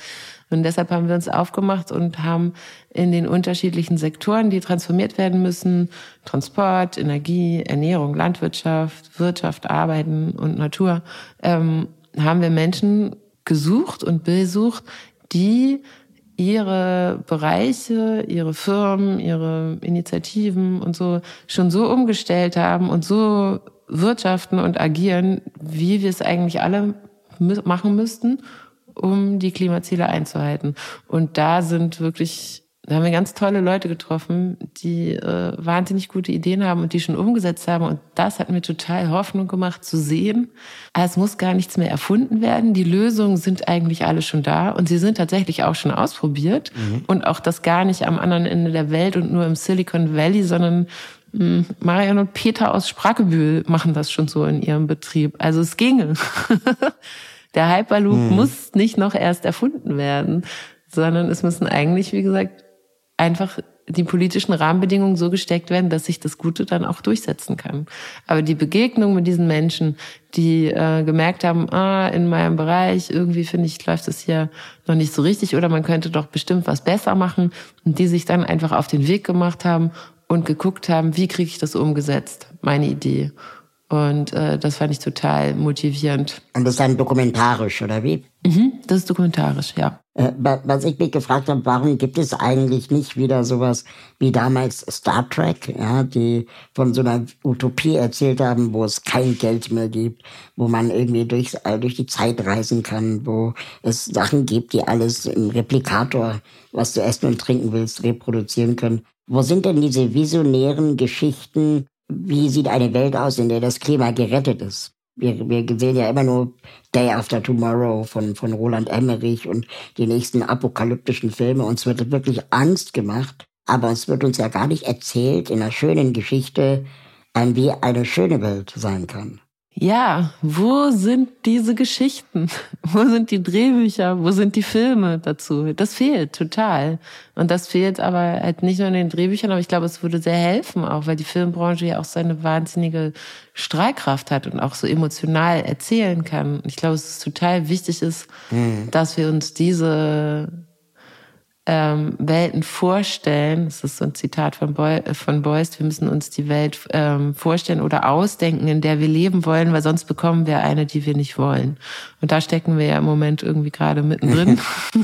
S2: Und deshalb haben wir uns aufgemacht und haben in den unterschiedlichen Sektoren, die transformiert werden müssen, Transport, Energie, Ernährung, Landwirtschaft, Wirtschaft, Arbeiten und Natur, ähm, haben wir Menschen gesucht und besucht, die ihre Bereiche, ihre Firmen, ihre Initiativen und so schon so umgestellt haben und so wirtschaften und agieren, wie wir es eigentlich alle machen müssten, um die Klimaziele einzuhalten. Und da sind wirklich da haben wir ganz tolle Leute getroffen, die äh, wahnsinnig gute Ideen haben und die schon umgesetzt haben. Und das hat mir total Hoffnung gemacht zu sehen. Es muss gar nichts mehr erfunden werden. Die Lösungen sind eigentlich alle schon da und sie sind tatsächlich auch schon ausprobiert. Mhm. Und auch das gar nicht am anderen Ende der Welt und nur im Silicon Valley, sondern mh, hm, Marian und Peter aus Sprackebühl machen das schon so in ihrem Betrieb. Also es ginge. der Hyperloop mhm. muss nicht noch erst erfunden werden, sondern es müssen eigentlich, wie gesagt, einfach die politischen Rahmenbedingungen so gesteckt werden, dass sich das Gute dann auch durchsetzen kann. Aber die Begegnung mit diesen Menschen, die äh, gemerkt haben, ah, in meinem Bereich irgendwie finde ich läuft es hier noch nicht so richtig oder man könnte doch bestimmt was besser machen und die sich dann einfach auf den Weg gemacht haben und geguckt haben, wie kriege ich das umgesetzt, meine Idee. Und äh, das fand ich total motivierend.
S1: Und das ist dann dokumentarisch, oder wie?
S2: Mhm, das ist dokumentarisch, ja.
S1: Äh, was ich mich gefragt habe, warum gibt es eigentlich nicht wieder sowas wie damals Star Trek, ja, die von so einer Utopie erzählt haben, wo es kein Geld mehr gibt, wo man irgendwie durch, äh, durch die Zeit reisen kann, wo es Sachen gibt, die alles im Replikator, was du essen und trinken willst, reproduzieren können. Wo sind denn diese visionären Geschichten wie sieht eine Welt aus, in der das Klima gerettet ist? Wir, wir sehen ja immer nur Day After Tomorrow von, von Roland Emmerich und die nächsten apokalyptischen Filme. Uns wird wirklich Angst gemacht, aber es wird uns ja gar nicht erzählt in einer schönen Geschichte, wie eine schöne Welt sein kann.
S2: Ja, wo sind diese Geschichten? Wo sind die Drehbücher? Wo sind die Filme dazu? Das fehlt total. Und das fehlt aber halt nicht nur in den Drehbüchern, aber ich glaube, es würde sehr helfen, auch weil die Filmbranche ja auch seine wahnsinnige Strahlkraft hat und auch so emotional erzählen kann. Ich glaube, es ist total wichtig ist, mhm. dass wir uns diese ähm, Welten vorstellen. Das ist so ein Zitat von, Boy, äh, von Beuys. Wir müssen uns die Welt ähm, vorstellen oder ausdenken, in der wir leben wollen, weil sonst bekommen wir eine, die wir nicht wollen. Und da stecken wir ja im Moment irgendwie gerade mittendrin.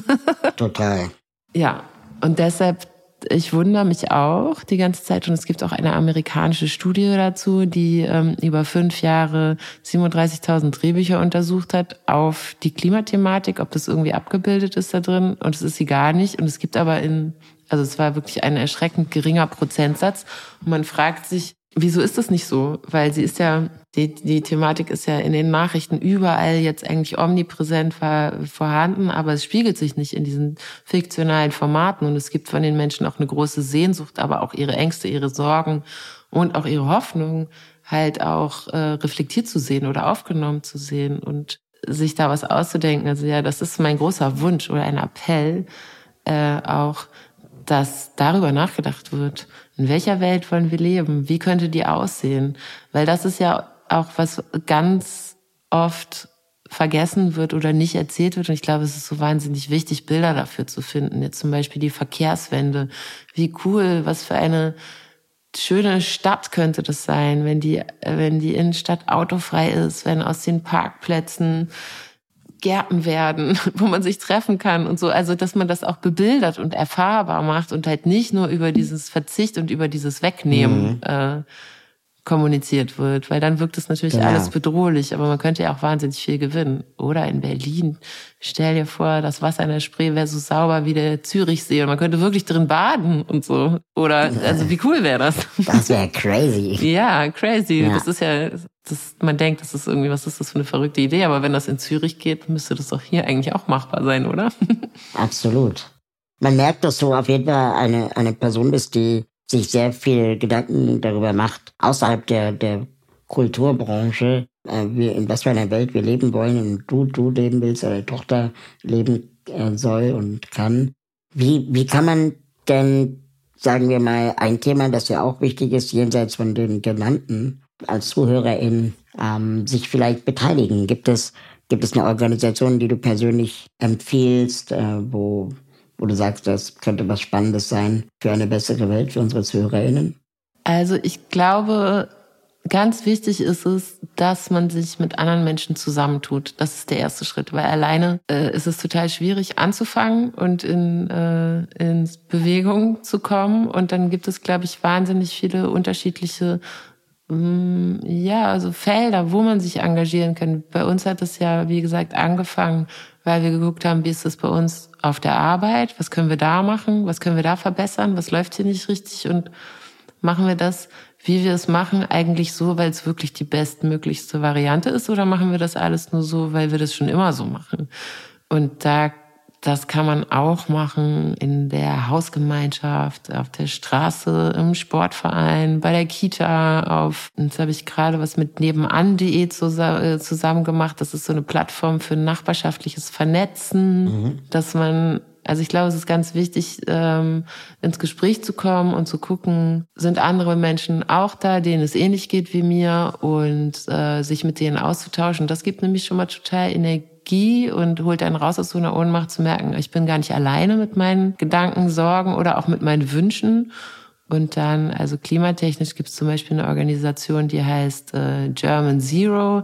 S1: Total.
S2: ja. Und deshalb ich wundere mich auch die ganze Zeit und es gibt auch eine amerikanische Studie dazu, die ähm, über fünf Jahre 37.000 Drehbücher untersucht hat auf die Klimathematik, ob das irgendwie abgebildet ist da drin. Und es ist sie gar nicht. Und es gibt aber in, also es war wirklich ein erschreckend geringer Prozentsatz. Und man fragt sich, wieso ist das nicht so? Weil sie ist ja, die, die Thematik ist ja in den Nachrichten überall jetzt eigentlich omnipräsent vorhanden, aber es spiegelt sich nicht in diesen fiktionalen Formaten und es gibt von den Menschen auch eine große Sehnsucht, aber auch ihre Ängste, ihre Sorgen und auch ihre Hoffnung halt auch äh, reflektiert zu sehen oder aufgenommen zu sehen und sich da was auszudenken. Also ja, das ist mein großer Wunsch oder ein Appell, äh, auch, dass darüber nachgedacht wird in welcher Welt wollen wir leben? Wie könnte die aussehen? Weil das ist ja auch was ganz oft vergessen wird oder nicht erzählt wird. Und ich glaube, es ist so wahnsinnig wichtig, Bilder dafür zu finden. Jetzt zum Beispiel die Verkehrswende. Wie cool, was für eine schöne Stadt könnte das sein, wenn die, wenn die Innenstadt autofrei ist, wenn aus den Parkplätzen Gärten werden, wo man sich treffen kann und so. Also, dass man das auch bebildert und erfahrbar macht und halt nicht nur über dieses Verzicht und über dieses Wegnehmen mhm. äh, kommuniziert wird, weil dann wirkt es natürlich genau. alles bedrohlich, aber man könnte ja auch wahnsinnig viel gewinnen. Oder in Berlin, stell dir vor, das Wasser in der Spree wäre so sauber wie der Zürichsee und man könnte wirklich drin baden und so. Oder, also wie cool wäre das?
S1: Das wäre crazy.
S2: ja, crazy. Ja. Das ist ja, das, man denkt, das ist irgendwie, was ist das für eine verrückte Idee, aber wenn das in Zürich geht, müsste das doch hier eigentlich auch machbar sein, oder?
S1: Absolut. Man merkt, dass du auf jeden Fall eine, eine Person bist, die sich sehr viel Gedanken darüber macht, außerhalb der, der Kulturbranche, äh, in was für einer Welt wir leben wollen und du, du leben willst deine Tochter leben äh, soll und kann. Wie, wie kann man denn, sagen wir mal, ein Thema, das ja auch wichtig ist, jenseits von den genannten, als Zuhörerin ähm, sich vielleicht beteiligen? Gibt es, gibt es eine Organisation, die du persönlich empfiehlst, äh, wo wo du sagst, das könnte was Spannendes sein für eine bessere Welt für unsere ZuhörerInnen?
S2: Also ich glaube, ganz wichtig ist es, dass man sich mit anderen Menschen zusammentut. Das ist der erste Schritt, weil alleine äh, ist es total schwierig anzufangen und in, äh, in Bewegung zu kommen. Und dann gibt es, glaube ich, wahnsinnig viele unterschiedliche ja, also Felder, wo man sich engagieren kann. Bei uns hat es ja, wie gesagt, angefangen weil wir geguckt haben, wie ist es bei uns auf der Arbeit, was können wir da machen, was können wir da verbessern, was läuft hier nicht richtig? Und machen wir das, wie wir es machen, eigentlich so, weil es wirklich die bestmöglichste Variante ist? Oder machen wir das alles nur so, weil wir das schon immer so machen? Und da das kann man auch machen in der Hausgemeinschaft, auf der Straße, im Sportverein, bei der Kita, auf, jetzt habe ich gerade was mit nebenan.de äh, zusammen gemacht. Das ist so eine Plattform für nachbarschaftliches Vernetzen, mhm. dass man Also ich glaube, es ist ganz wichtig, ähm, ins Gespräch zu kommen und zu gucken, sind andere Menschen auch da, denen es ähnlich geht wie mir und äh, sich mit denen auszutauschen. Das gibt nämlich schon mal total Energie und holt einen raus aus so einer Ohnmacht zu merken, ich bin gar nicht alleine mit meinen Gedanken, Sorgen oder auch mit meinen Wünschen. Und dann, also klimatechnisch gibt es zum Beispiel eine Organisation, die heißt äh, German Zero.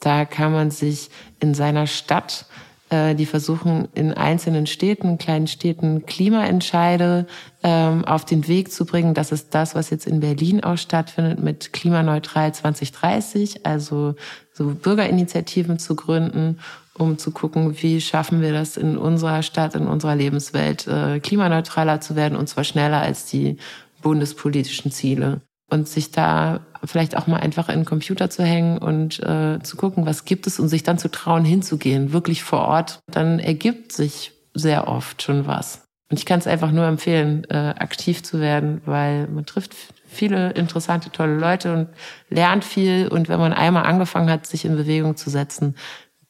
S2: Da kann man sich in seiner Stadt äh, die versuchen in einzelnen Städten, kleinen Städten Klimaentscheide ähm, auf den Weg zu bringen. Das ist das, was jetzt in Berlin auch stattfindet mit Klimaneutral 2030, also so Bürgerinitiativen zu gründen, um zu gucken, wie schaffen wir das in unserer Stadt, in unserer Lebenswelt äh, klimaneutraler zu werden und zwar schneller als die bundespolitischen Ziele und sich da vielleicht auch mal einfach in den Computer zu hängen und äh, zu gucken, was gibt es und sich dann zu trauen, hinzugehen, wirklich vor Ort, dann ergibt sich sehr oft schon was. Und ich kann es einfach nur empfehlen, äh, aktiv zu werden, weil man trifft viele interessante, tolle Leute und lernt viel. Und wenn man einmal angefangen hat, sich in Bewegung zu setzen,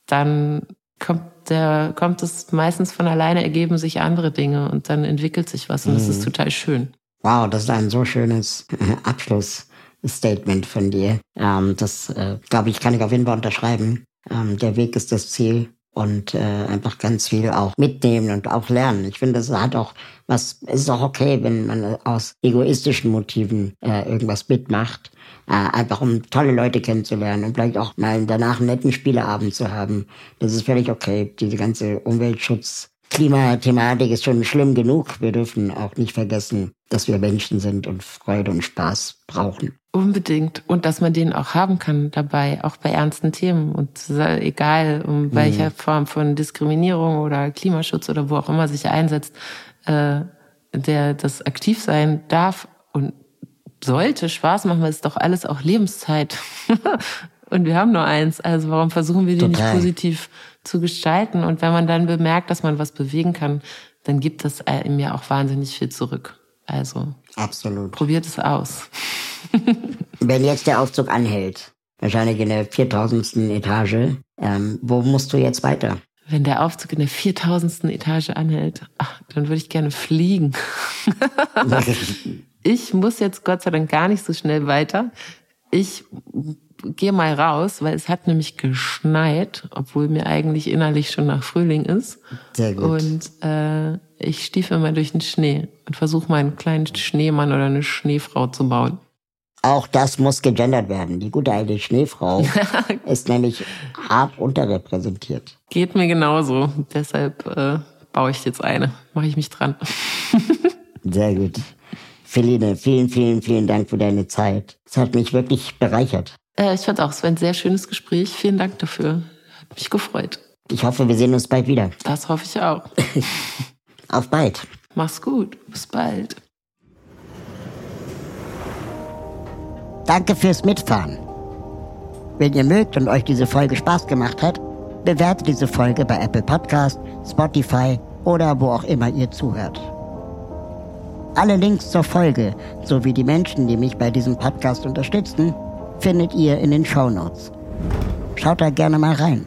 S2: dann kommt der, kommt es meistens von alleine, ergeben sich andere Dinge und dann entwickelt sich was und mhm. das ist mhm. total schön.
S1: Wow, das ist ein so schönes äh, Abschlussstatement von dir. Ähm, das, äh, glaube ich, kann ich auf jeden Fall unterschreiben. Ähm, der Weg ist das Ziel und äh, einfach ganz viel auch mitnehmen und auch lernen. Ich finde, es hat auch was, ist auch okay, wenn man aus egoistischen Motiven äh, irgendwas mitmacht. Äh, einfach um tolle Leute kennenzulernen und vielleicht auch mal danach einen netten Spieleabend zu haben. Das ist völlig okay. Diese ganze Umweltschutz Klimathematik ist schon schlimm genug. Wir dürfen auch nicht vergessen, dass wir Menschen sind und Freude und Spaß brauchen.
S2: Unbedingt. Und dass man den auch haben kann dabei, auch bei ernsten Themen. Und egal, um welcher mhm. Form von Diskriminierung oder Klimaschutz oder wo auch immer sich einsetzt, äh, der das aktiv sein darf und sollte Spaß machen, weil es doch alles auch Lebenszeit. und wir haben nur eins. Also warum versuchen wir die Total. nicht positiv zu gestalten. Und wenn man dann bemerkt, dass man was bewegen kann, dann gibt das ihm ja auch wahnsinnig viel zurück. Also
S1: absolut.
S2: Probiert es aus.
S1: wenn jetzt der Aufzug anhält, wahrscheinlich in der 4000. Etage, ähm, wo musst du jetzt weiter?
S2: Wenn der Aufzug in der 4000. Etage anhält, ach, dann würde ich gerne fliegen. ich muss jetzt Gott sei Dank gar nicht so schnell weiter. Ich gehe mal raus, weil es hat nämlich geschneit, obwohl mir eigentlich innerlich schon nach Frühling ist.
S1: Sehr gut.
S2: Und äh, ich stiefel mal durch den Schnee und versuche mal einen kleinen Schneemann oder eine Schneefrau zu bauen.
S1: Auch das muss gegendert werden. Die gute alte Schneefrau ist nämlich hart unterrepräsentiert.
S2: Geht mir genauso. Deshalb äh, baue ich jetzt eine. Mache ich mich dran.
S1: Sehr gut. Feline, vielen, vielen, vielen Dank für deine Zeit. Es hat mich wirklich bereichert.
S2: Äh, ich fand auch, es war ein sehr schönes Gespräch. Vielen Dank dafür. Hat mich gefreut.
S1: Ich hoffe, wir sehen uns bald wieder.
S2: Das hoffe ich auch.
S1: Auf bald.
S2: Mach's gut. Bis bald.
S1: Danke fürs Mitfahren. Wenn ihr mögt und euch diese Folge Spaß gemacht hat, bewertet diese Folge bei Apple Podcast, Spotify oder wo auch immer ihr zuhört. Alle Links zur Folge sowie die Menschen, die mich bei diesem Podcast unterstützen, findet ihr in den Show Notes. Schaut da gerne mal rein.